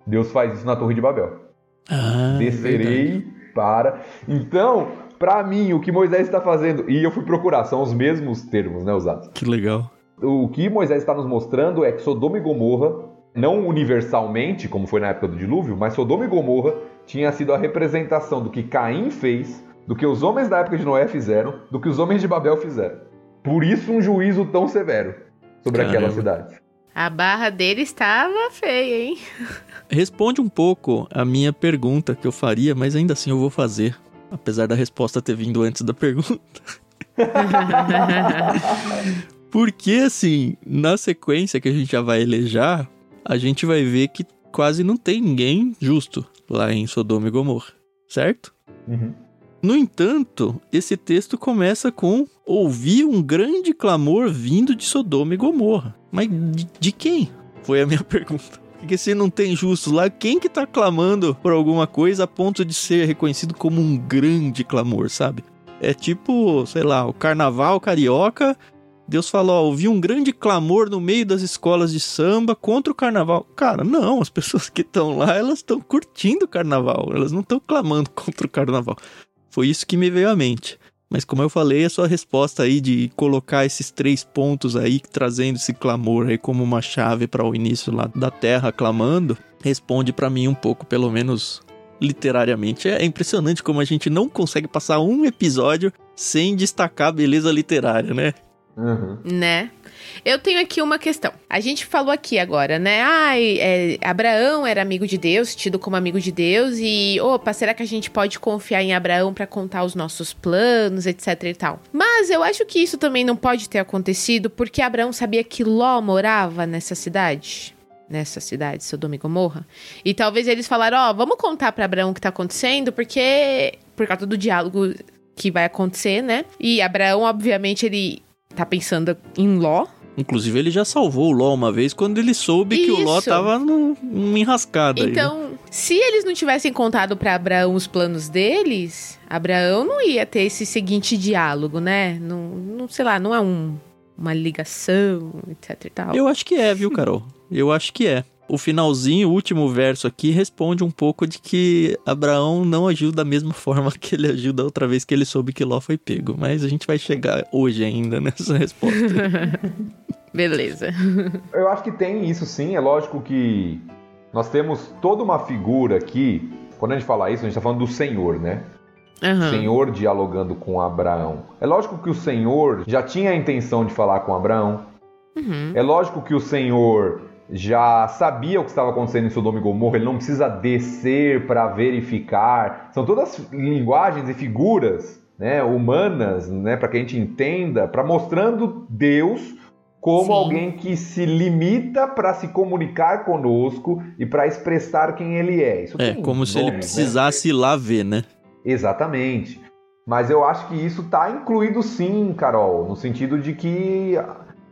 Deus faz isso na Torre de Babel. Ah, é descerei para. Então, para mim, o que Moisés está fazendo, e eu fui procurar, são os mesmos termos, né, usados. Que legal. O que Moisés está nos mostrando é que Sodoma e Gomorra, não universalmente, como foi na época do dilúvio, mas Sodoma e Gomorra tinha sido a representação do que Caim fez, do que os homens da época de Noé fizeram, do que os homens de Babel fizeram. Por isso um juízo tão severo sobre Caramba. aquela cidade. A barra dele estava feia, hein? Responde um pouco a minha pergunta que eu faria, mas ainda assim eu vou fazer, apesar da resposta ter vindo antes da pergunta. Porque, assim, na sequência que a gente já vai elejar, a gente vai ver que quase não tem ninguém justo lá em Sodoma e Gomorra, certo? Uhum. No entanto, esse texto começa com ouvi um grande clamor vindo de Sodoma e Gomorra. Mas de, quem? Foi a minha pergunta. Porque se não tem justos lá, quem que tá clamando por alguma coisa a ponto de ser reconhecido como um grande clamor, sabe? É tipo, sei lá, o carnaval carioca. Deus falou, ó, ouvi um grande clamor no meio das escolas de samba contra o carnaval. Cara, não, as pessoas que estão lá, elas estão curtindo o carnaval, elas não estão clamando contra o carnaval. Foi isso que me veio à mente. Mas como eu falei, a sua resposta aí de colocar esses três pontos aí, trazendo esse clamor aí como uma chave para o início lá da Terra clamando, responde para mim um pouco, pelo menos literariamente. É impressionante como a gente não consegue passar um episódio sem destacar a beleza literária, né? Uhum. Né? Eu tenho aqui uma questão. A gente falou aqui agora, né? Ah, é, Abraão era amigo de Deus, tido como amigo de Deus, e opa, será que a gente pode confiar em Abraão para contar os nossos planos, etc e tal? Mas eu acho que isso também não pode ter acontecido porque Abraão sabia que Ló morava nessa cidade nessa cidade, Sodoma e Gomorra. E talvez eles falaram, ó, oh, vamos contar para Abraão o que tá acontecendo, porque por causa do diálogo que vai acontecer, né? E Abraão, obviamente, ele tá pensando em Ló, Inclusive, ele já salvou o Ló uma vez quando ele soube Isso. que o Ló tava numa enrascada. Então, aí, né? se eles não tivessem contado para Abraão os planos deles, Abraão não ia ter esse seguinte diálogo, né? Não, não sei lá, não é um, uma ligação, etc e tal. Eu acho que é, viu, Carol? Eu acho que é o finalzinho, o último verso aqui, responde um pouco de que Abraão não agiu da mesma forma que ele agiu da outra vez que ele soube que Ló foi pego. Mas a gente vai chegar hoje ainda nessa resposta. Beleza. Eu acho que tem isso sim. É lógico que nós temos toda uma figura aqui. Quando a gente fala isso, a gente está falando do Senhor, né? Uhum. Senhor dialogando com Abraão. É lógico que o Senhor já tinha a intenção de falar com Abraão. Uhum. É lógico que o Senhor já sabia o que estava acontecendo em Sodoma e Gomorra, ele não precisa descer para verificar. São todas linguagens e figuras né, humanas, né, para que a gente entenda, para mostrando Deus como Sim. alguém que se limita para se comunicar conosco e para expressar quem ele é. Isso é, como se ele né? precisasse né? ir lá ver, né? Exatamente. Mas eu acho que isso está incluído sim, Carol, no sentido de que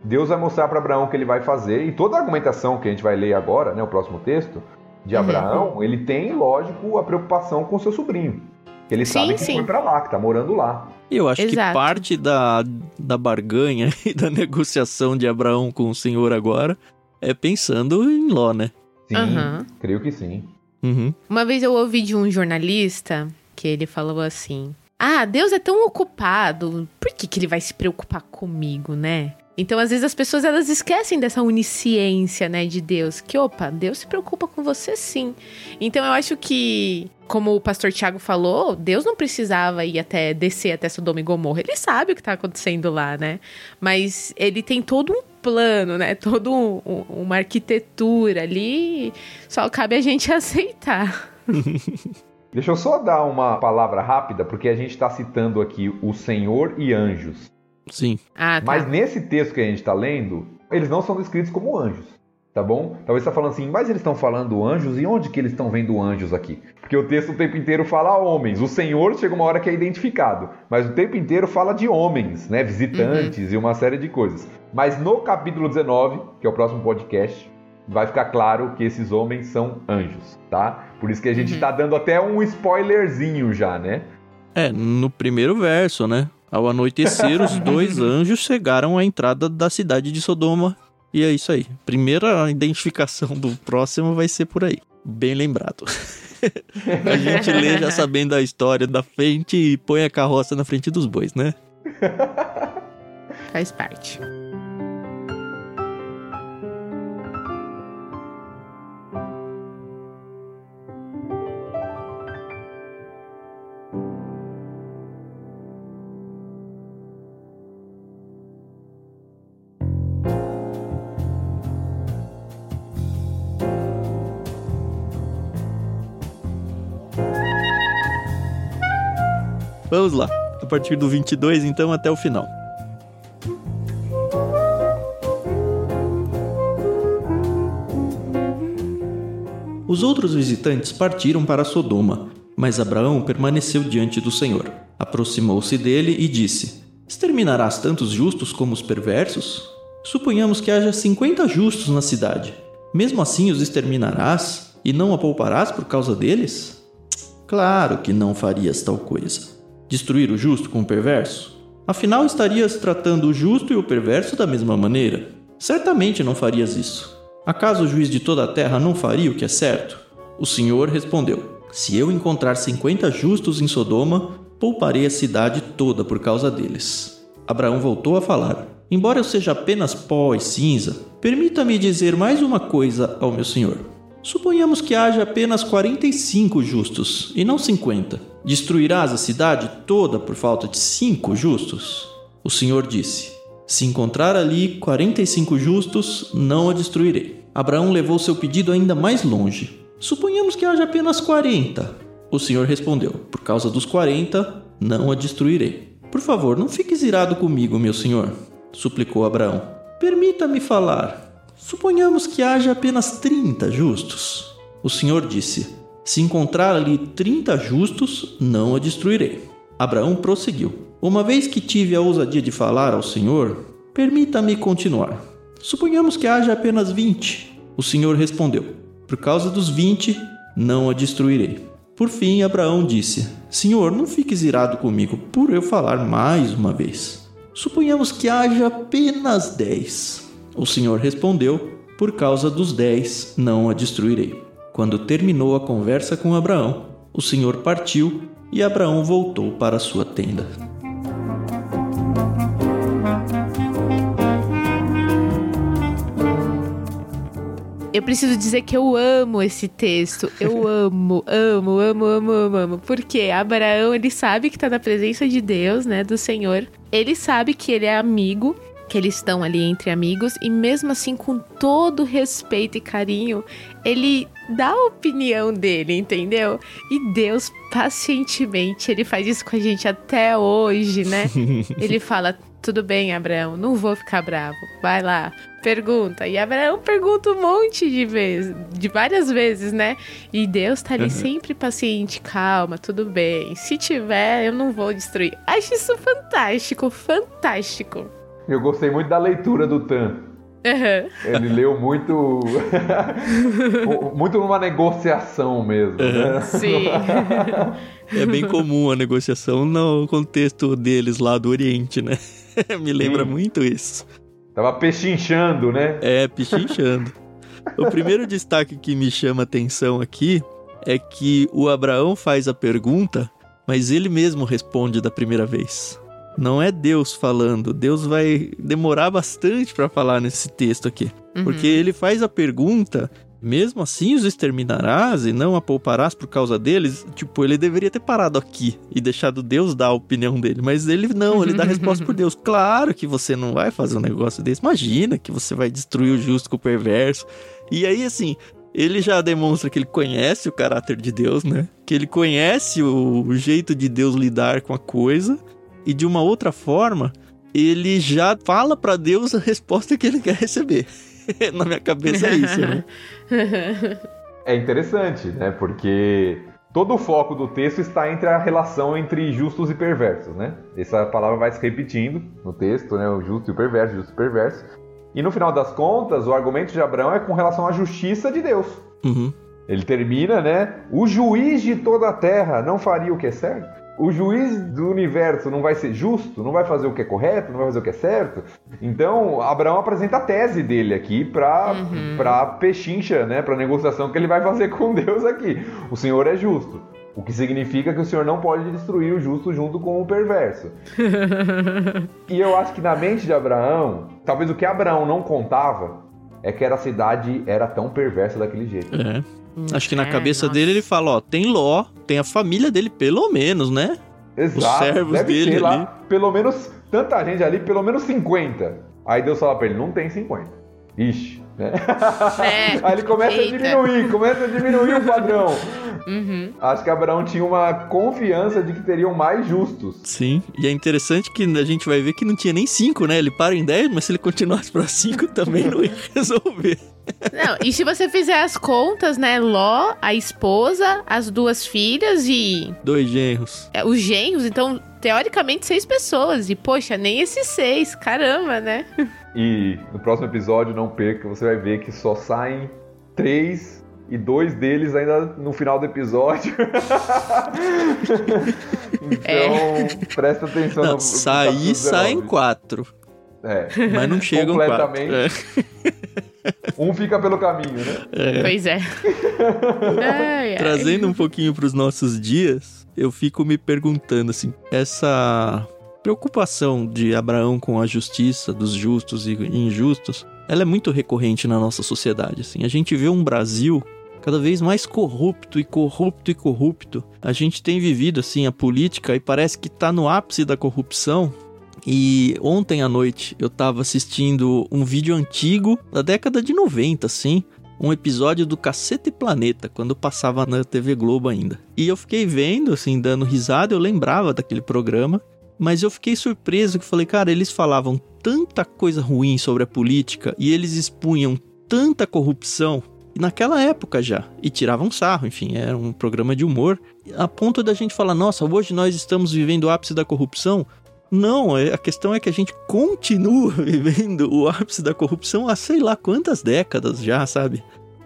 Deus vai mostrar para Abraão o que ele vai fazer, e toda a argumentação que a gente vai ler agora, né, o próximo texto, de uhum. Abraão, ele tem, lógico, a preocupação com seu sobrinho. Ele sim, sabe que sim. foi para lá, que tá morando lá. E eu acho Exato. que parte da, da barganha e da negociação de Abraão com o Senhor agora é pensando em Ló, né? Sim, uhum. creio que sim. Uhum. Uma vez eu ouvi de um jornalista que ele falou assim: Ah, Deus é tão ocupado, por que, que ele vai se preocupar comigo, né? Então, às vezes as pessoas elas esquecem dessa onisciência, né, de Deus, que opa, Deus se preocupa com você sim. Então, eu acho que como o pastor Tiago falou, Deus não precisava ir até descer até Sodoma e Gomorra. Ele sabe o que está acontecendo lá, né? Mas ele tem todo um plano, né? Todo um, um, uma arquitetura ali. Só cabe a gente aceitar. Deixa eu só dar uma palavra rápida, porque a gente está citando aqui o Senhor e anjos. Sim. Ah, tá. Mas nesse texto que a gente está lendo, eles não são descritos como anjos, tá bom? Talvez você está falando assim, mas eles estão falando anjos e onde que eles estão vendo anjos aqui? Porque o texto o tempo inteiro fala homens. O Senhor chega uma hora que é identificado, mas o tempo inteiro fala de homens, né? Visitantes e uma série de coisas. Mas no capítulo 19, que é o próximo podcast, vai ficar claro que esses homens são anjos, tá? Por isso que a gente está dando até um spoilerzinho já, né? É, no primeiro verso, né? Ao anoitecer, os dois anjos chegaram à entrada da cidade de Sodoma. E é isso aí. Primeira identificação do próximo vai ser por aí. Bem lembrado. a gente lê já sabendo a história da frente e põe a carroça na frente dos bois, né? Faz parte. Vamos lá. A partir do 22, então, até o final. Os outros visitantes partiram para Sodoma, mas Abraão permaneceu diante do Senhor. Aproximou-se dele e disse: Exterminarás tantos justos como os perversos? Suponhamos que haja cinquenta justos na cidade. Mesmo assim os exterminarás e não a pouparás por causa deles? Claro que não farias tal coisa. Destruir o justo com o perverso? Afinal, estarias tratando o justo e o perverso da mesma maneira. Certamente não farias isso. Acaso o juiz de toda a terra não faria o que é certo? O Senhor respondeu: Se eu encontrar cinquenta justos em Sodoma, pouparei a cidade toda por causa deles. Abraão voltou a falar: Embora eu seja apenas pó e cinza, permita-me dizer mais uma coisa ao meu senhor. Suponhamos que haja apenas 45 justos e não 50. Destruirás a cidade toda por falta de cinco justos? O Senhor disse: Se encontrar ali 45 justos, não a destruirei. Abraão levou seu pedido ainda mais longe. Suponhamos que haja apenas 40. O Senhor respondeu: Por causa dos 40, não a destruirei. Por favor, não fique irado comigo, meu senhor, suplicou Abraão. Permita-me falar. Suponhamos que haja apenas 30 justos. O Senhor disse: Se encontrar ali 30 justos, não a destruirei. Abraão prosseguiu: Uma vez que tive a ousadia de falar ao Senhor, permita-me continuar. Suponhamos que haja apenas 20. O Senhor respondeu: Por causa dos 20, não a destruirei. Por fim, Abraão disse: Senhor, não fiques irado comigo por eu falar mais uma vez. Suponhamos que haja apenas 10. O Senhor respondeu: Por causa dos dez, não a destruirei. Quando terminou a conversa com Abraão, o Senhor partiu e Abraão voltou para sua tenda. Eu preciso dizer que eu amo esse texto. Eu amo, amo, amo, amo, amo, amo. Porque Abraão, ele sabe que está na presença de Deus, né, do Senhor. Ele sabe que ele é amigo que eles estão ali entre amigos e mesmo assim com todo respeito e carinho, ele dá a opinião dele, entendeu? E Deus pacientemente, ele faz isso com a gente até hoje, né? ele fala: "Tudo bem, Abraão, não vou ficar bravo. Vai lá, pergunta". E Abraão pergunta um monte de vezes, de várias vezes, né? E Deus tá ali uhum. sempre paciente, calma, tudo bem. Se tiver, eu não vou destruir. Acho isso fantástico, fantástico. Eu gostei muito da leitura do Tan. Uhum. Ele leu muito. muito numa negociação mesmo. Né? Sim. é bem comum a negociação no contexto deles lá do Oriente, né? Me lembra Sim. muito isso. Tava pechinchando, né? É, pechinchando. o primeiro destaque que me chama atenção aqui é que o Abraão faz a pergunta, mas ele mesmo responde da primeira vez. Não é Deus falando. Deus vai demorar bastante para falar nesse texto aqui. Uhum. Porque ele faz a pergunta, mesmo assim os exterminarás e não a pouparás por causa deles. Tipo, ele deveria ter parado aqui e deixado Deus dar a opinião dele. Mas ele não, ele dá a resposta por Deus. Claro que você não vai fazer um negócio desse. Imagina que você vai destruir o justo com o perverso. E aí, assim, ele já demonstra que ele conhece o caráter de Deus, né? Que ele conhece o, o jeito de Deus lidar com a coisa. E de uma outra forma, ele já fala para Deus a resposta que ele quer receber. Na minha cabeça é isso, né? É interessante, né? Porque todo o foco do texto está entre a relação entre justos e perversos, né? Essa palavra vai se repetindo no texto, né? O justo e o perverso, justo e o perverso. E no final das contas, o argumento de Abraão é com relação à justiça de Deus. Uhum. Ele termina, né? O juiz de toda a terra não faria o que é certo? O juiz do universo não vai ser justo? Não vai fazer o que é correto? Não vai fazer o que é certo? Então, Abraão apresenta a tese dele aqui para Uhum. para pechincha, né? Para negociação que ele vai fazer com Deus aqui. O Senhor é justo. O que significa que o Senhor não pode destruir o justo junto com o perverso. E eu acho que na mente de Abraão, talvez o que Abraão não contava é que a cidade era tão perversa daquele jeito. É. Acho que na É, cabeça nossa. dele ele fala, ó, tem Ló, tem a família dele, pelo menos, né? Exato. servos Deve dele ter lá ali. pelo menos tanta gente ali, pelo menos 50. Aí Deus fala pra ele, não tem 50. Ixi, né? É, Aí ele começa eita. a diminuir, começa a diminuir o padrão. Uhum. Acho que Abraão tinha uma confiança de que teriam mais justos. Sim. E é interessante que a gente vai ver que não tinha nem cinco, né? Ele para em 10, mas se ele continuasse pra cinco também não ia resolver. Não, e se você fizer as contas, né? Ló, a esposa, as duas filhas e Dois genros. é, os genros, então, teoricamente, seis pessoas. E, poxa, nem esses seis, caramba, né? E no próximo episódio, não perca, você vai ver que só saem três e dois deles ainda no final do episódio. então, presta atenção Não, no, sair, saem 19. quatro. É. Mas não chegam quatro. Completamente. É. Um fica pelo caminho, né? Pois é. Ai, ai. Trazendo um pouquinho para os nossos dias, eu fico me perguntando assim, essa preocupação de Abraão com a justiça dos justos e injustos, ela é muito recorrente na nossa sociedade, assim. A gente vê um Brasil cada vez mais corrupto e corrupto e corrupto. A gente tem vivido assim a política e parece que tá no ápice da corrupção. E ontem à noite eu tava assistindo um vídeo antigo da década de 90, assim, um episódio do Cacete Planeta, quando passava na TV Globo ainda. E eu fiquei vendo, assim, dando risada, eu lembrava daquele programa, mas eu fiquei surpreso que falei, cara, eles falavam tanta coisa ruim sobre a política e eles expunham tanta corrupção naquela época já e tiravam sarro, enfim, era um programa de humor, a ponto da gente falar, nossa, hoje nós estamos vivendo o ápice da corrupção. Não, é- a questão é que a gente continua vivendo o ápice da corrupção há sei lá quantas décadas já, sabe?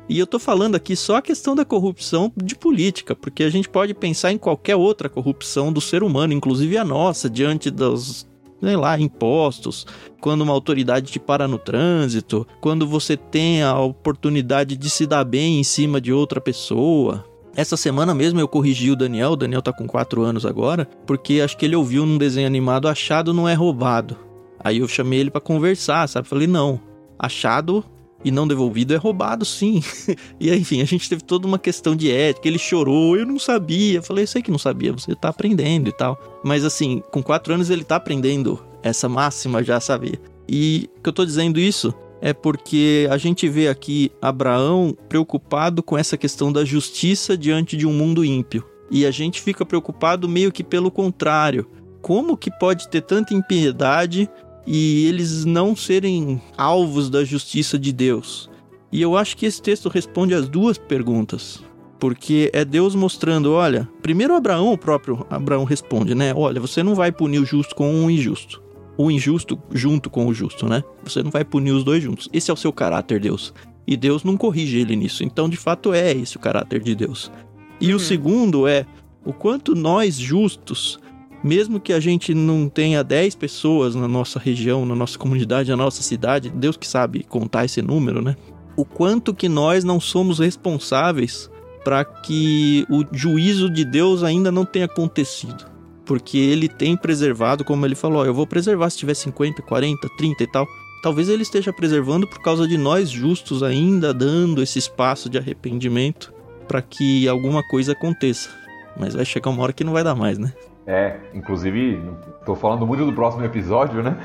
E eu tô falando aqui só a questão da corrupção de política, porque a gente pode pensar em qualquer outra corrupção do ser humano, inclusive a nossa, diante dos, sei lá, impostos, quando uma autoridade te para no trânsito, quando você tem a oportunidade de se dar bem em cima de outra pessoa. Essa semana mesmo eu corrigi o Daniel, o Daniel tá com 4 anos agora, porque acho que ele ouviu num desenho animado achado não é roubado. Aí eu chamei ele pra conversar, sabe? Falei, não, achado e não devolvido é roubado sim. e enfim, a gente teve toda uma questão de ética, ele chorou, eu não sabia. Eu falei, eu sei que não sabia, você tá aprendendo e tal. Mas assim, com 4 anos ele tá aprendendo essa máxima já, sabe? E que eu tô dizendo isso é porque a gente vê aqui Abraão preocupado com essa questão da justiça diante de um mundo ímpio. E a gente fica preocupado meio que pelo contrário. Como que pode ter tanta impiedade e eles não serem alvos da justiça de Deus? E eu acho que esse texto responde as duas perguntas. Porque é Deus mostrando, olha, primeiro Abraão, o próprio Abraão responde, né? Olha, você não vai punir o justo com o injusto o injusto junto com o justo, né? Você não vai punir os dois juntos. Esse é o seu caráter, Deus. E Deus não corrige ele nisso. Então, de fato, é esse o caráter de Deus. E o segundo é o quanto nós justos, mesmo que a gente não tenha 10 pessoas na nossa região, na nossa comunidade, na nossa cidade, Deus que sabe contar esse número, né? O quanto que nós não somos responsáveis para que o juízo de Deus ainda não tenha acontecido porque ele tem preservado, como ele falou, ó, eu vou preservar se tiver 50, 40, 30 e tal. Talvez ele esteja preservando por causa de nós justos ainda dando esse espaço de arrependimento para que alguma coisa aconteça. Mas vai chegar uma hora que não vai dar mais, né? É, inclusive, tô falando muito do próximo episódio, né?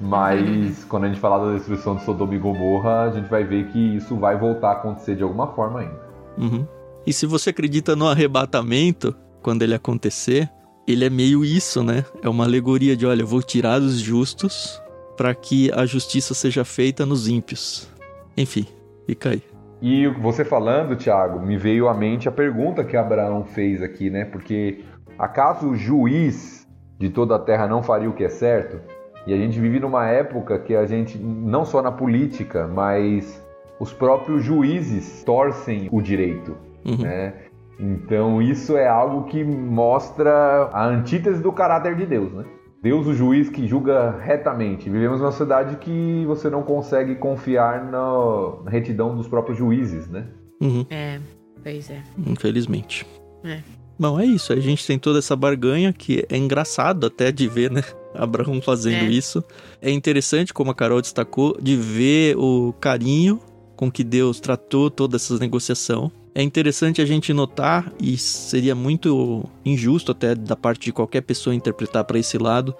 Mas quando a gente falar da destruição de Sodoma e Gomorra, a gente vai ver que isso vai voltar a acontecer de alguma forma ainda. Uhum. E se você acredita no arrebatamento, quando ele acontecer, ele é meio isso, né? É uma alegoria de, olha, eu vou tirar os justos para que a justiça seja feita nos ímpios. Enfim, fica aí. E você falando, Tiago, me veio à mente a pergunta que Abraão fez aqui, né? Porque acaso o juiz de toda a terra não faria o que é certo? E a gente vive numa época que a gente, não só na política, mas os próprios juízes torcem o direito, uhum. né? Então isso é algo que mostra a antítese do caráter de Deus, né? Deus, o juiz que julga retamente. Vivemos numa sociedade que você não consegue confiar na retidão dos próprios juízes, né? Uhum. É, pois é. Infelizmente. É. Bom, é isso. A gente tem toda essa barganha que é engraçado até de ver, né? Abraão fazendo é. isso. É interessante, como a Carol destacou, de ver o carinho com que Deus tratou toda essa negociação. É interessante a gente notar, e seria muito injusto até da parte de qualquer pessoa interpretar para esse lado,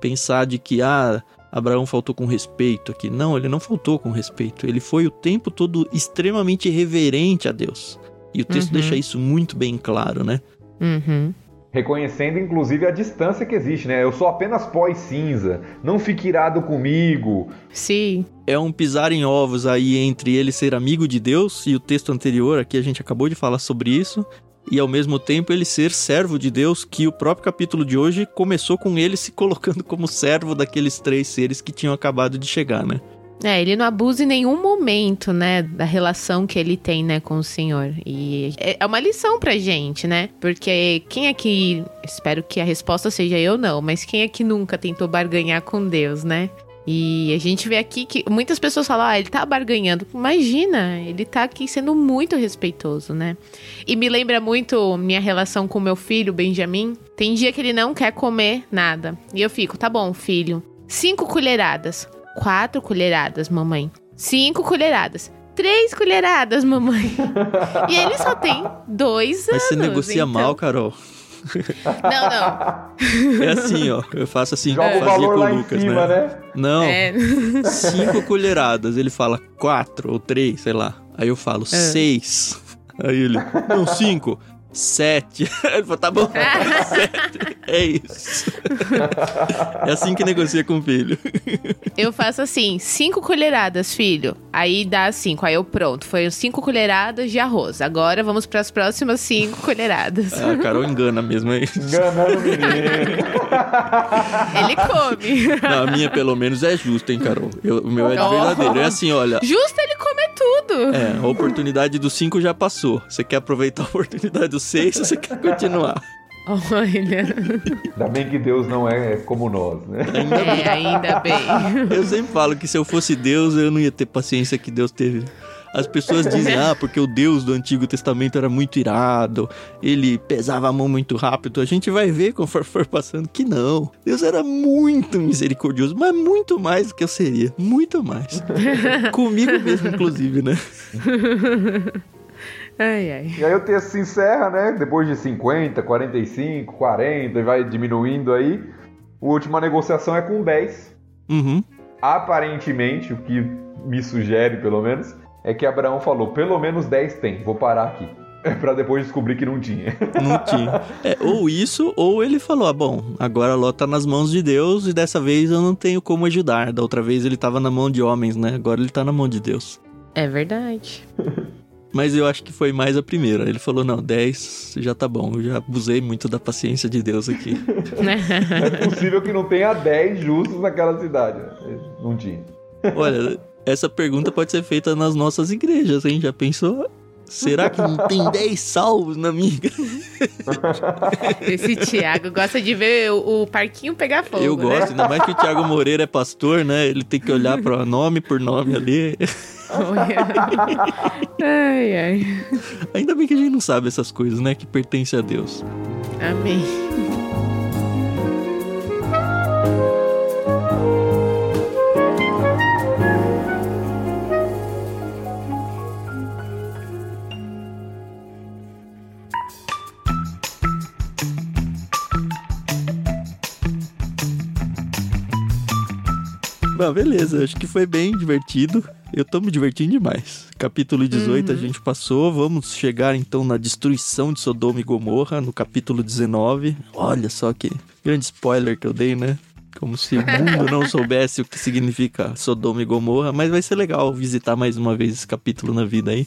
pensar de que, ah, Abraão faltou com respeito aqui. Não, ele não faltou com respeito. Ele foi o tempo todo extremamente reverente a Deus. E o texto uhum. deixa isso muito bem claro, né? Uhum. Reconhecendo, inclusive, a distância que existe, né? Eu sou apenas pó e cinza. Não fique irado comigo. Sim. É um pisar em ovos aí entre ele ser amigo de Deus e o texto anterior, aqui a gente acabou de falar sobre isso, e ao mesmo tempo ele ser servo de Deus, que o próprio capítulo de hoje começou com ele se colocando como servo daqueles três seres que tinham acabado de chegar, né? É, ele não abusa em nenhum momento, né, da relação que ele tem, né, com o Senhor. E é uma lição pra gente, né? Porque quem é que. Espero que a resposta seja eu não, mas quem é que nunca tentou barganhar com Deus, né? E a gente vê aqui que muitas pessoas falam, ah, ele tá barganhando. Imagina, ele tá aqui sendo muito respeitoso, né? E me lembra muito minha relação com meu filho, Benjamin. Tem dia que ele não quer comer nada. E eu fico, tá bom, filho. Cinco colheradas Quatro colheradas, mamãe. Cinco colheradas. Três colheradas, mamãe. e ele só tem dois anos. Mas você negocia então... mal, Carol. Não, não. É assim, ó. Eu faço assim, Joga eu fazia com o Lucas, cima, né? né? Não. É. Cinco colheradas. Ele fala quatro ou três, sei lá. Aí eu falo é. seis. Aí ele, não, cinco. Sete. Ele falou, tá bom, sete. É isso. É assim que negocia com o filho. Eu faço assim, cinco colheradas, filho. Aí dá cinco. Aí eu pronto. Foi cinco colheradas de arroz. Agora vamos para as próximas cinco colheradas. Ah, a Carol engana mesmo aí. Enganando o menino. Ele come. Não, a minha pelo menos é justa, hein, Carol? Eu, o meu é de verdadeiro. É assim, olha. Justo ele come tudo. É, a oportunidade do cinco já passou. Você quer aproveitar a oportunidade do seis ou você quer continuar? Olha. Ainda bem que Deus não é como nós, né? Ainda é, ainda bem. Eu sempre falo que se eu fosse Deus, eu não ia ter paciência que Deus teve. As pessoas dizem, ah, porque o Deus do Antigo Testamento era muito irado, ele pesava a mão muito rápido. A gente vai ver conforme for passando que não. Deus era muito misericordioso, mas muito mais do que eu seria. Muito mais. Comigo mesmo, inclusive, né? Ai, ai. E aí o texto se encerra, né? Depois de 50, 45, 40, e vai diminuindo aí. A última negociação é com 10. Uhum. Aparentemente, o que me sugere, pelo menos, é que Abraão falou: pelo menos 10 tem, vou parar aqui. pra depois descobrir que não tinha. Não tinha. É, ou isso, ou ele falou: ah, bom, agora Ló tá nas mãos de Deus e dessa vez eu não tenho como ajudar. Da outra vez ele tava na mão de homens, né? Agora ele tá na mão de Deus. É verdade. Mas eu acho que foi mais a primeira. Ele falou: não, 10 já tá bom. Eu já abusei muito da paciência de Deus aqui. é possível que não tenha 10 justos naquela cidade. Não tinha. Olha, essa pergunta pode ser feita nas nossas igrejas, hein? Já pensou? Será que não tem 10 salvos na minha igreja? Esse Thiago gosta de ver o, o parquinho pegar fogo. Eu né? gosto, ainda mais que o Thiago Moreira é pastor, né? Ele tem que olhar para nome por nome ali. ai, ai. Ainda bem que a gente não sabe essas coisas, né? Que pertence a Deus. Amém. Não, beleza, acho que foi bem divertido. Eu tô me divertindo demais. Capítulo 18 uhum. a gente passou, vamos chegar então na destruição de Sodoma e Gomorra, no capítulo 19. Olha só que grande spoiler que eu dei, né? Como se o mundo não soubesse o que significa Sodoma e Gomorra, mas vai ser legal visitar mais uma vez esse capítulo na vida aí.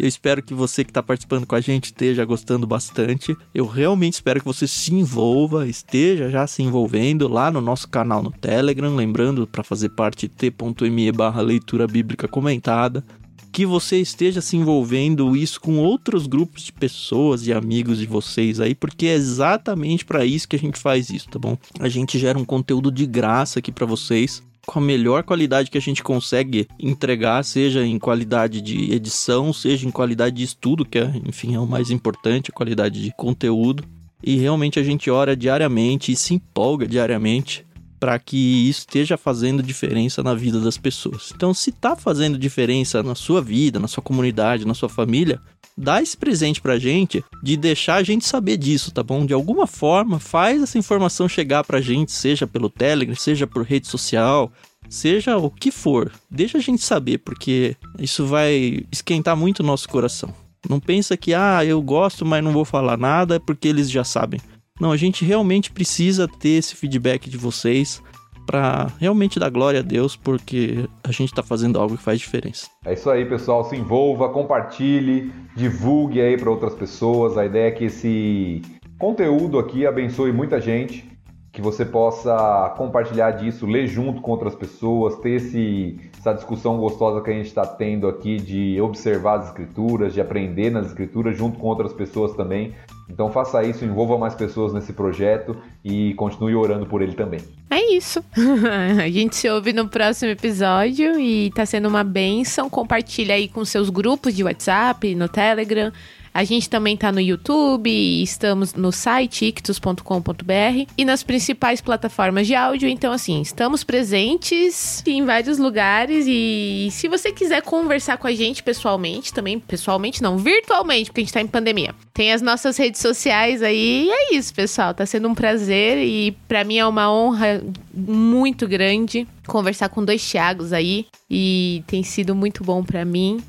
Eu espero que você que está participando com a gente esteja gostando bastante. Eu realmente espero que você se envolva, esteja já se envolvendo lá no nosso canal no Telegram. Lembrando, para fazer parte, t.me barra leitura bíblica comentada que você esteja se envolvendo isso com outros grupos de pessoas e amigos de vocês aí, porque é exatamente para isso que a gente faz isso, tá bom? A gente gera um conteúdo de graça aqui para vocês com a melhor qualidade que a gente consegue entregar, seja em qualidade de edição, seja em qualidade de estudo, que é, enfim, é o mais importante, a qualidade de conteúdo. E realmente a gente ora diariamente e se empolga diariamente para que isso esteja fazendo diferença na vida das pessoas. Então, se está fazendo diferença na sua vida, na sua comunidade, na sua família, dá esse presente pra gente de deixar a gente saber disso, tá bom? De alguma forma, faz essa informação chegar pra gente, seja pelo Telegram, seja por rede social, seja o que for. Deixa a gente saber, porque isso vai esquentar muito o nosso coração. Não pensa que, ah, eu gosto, mas não vou falar nada, é porque eles já sabem. Não, a gente realmente precisa ter esse feedback de vocês para realmente dar glória a Deus, porque a gente está fazendo algo que faz diferença. É isso aí, pessoal. Se envolva, compartilhe, divulgue aí para outras pessoas. A ideia é que esse conteúdo aqui abençoe muita gente, que você possa compartilhar disso, ler junto com outras pessoas, ter esse, essa discussão gostosa que a gente está tendo aqui de observar as escrituras, de aprender nas escrituras junto com outras pessoas também. Então faça isso, envolva mais pessoas nesse projeto e continue orando por ele também. É isso. a gente se ouve no próximo episódio e tá sendo uma benção. Compartilha aí com seus grupos de WhatsApp, no Telegram. A gente também tá no YouTube, estamos no site ictus.com.br e nas principais plataformas de áudio. Então, assim, estamos presentes em vários lugares. E se você quiser conversar com a gente pessoalmente, também pessoalmente não, virtualmente, porque a gente tá em pandemia. Tem as nossas redes sociais aí. E é isso, pessoal. Tá sendo um prazer e para mim é uma honra muito grande conversar com dois Thiagos aí. E tem sido muito bom para mim.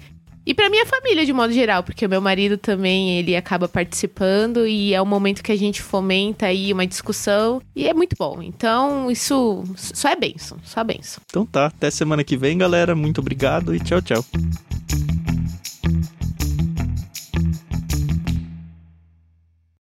E para minha família, de modo geral, porque o meu marido também, ele acaba participando e é um momento que a gente fomenta aí uma discussão e é muito bom. Então, isso só é benção, só é benção. Então tá, até semana que vem, galera. Muito obrigado e tchau, tchau.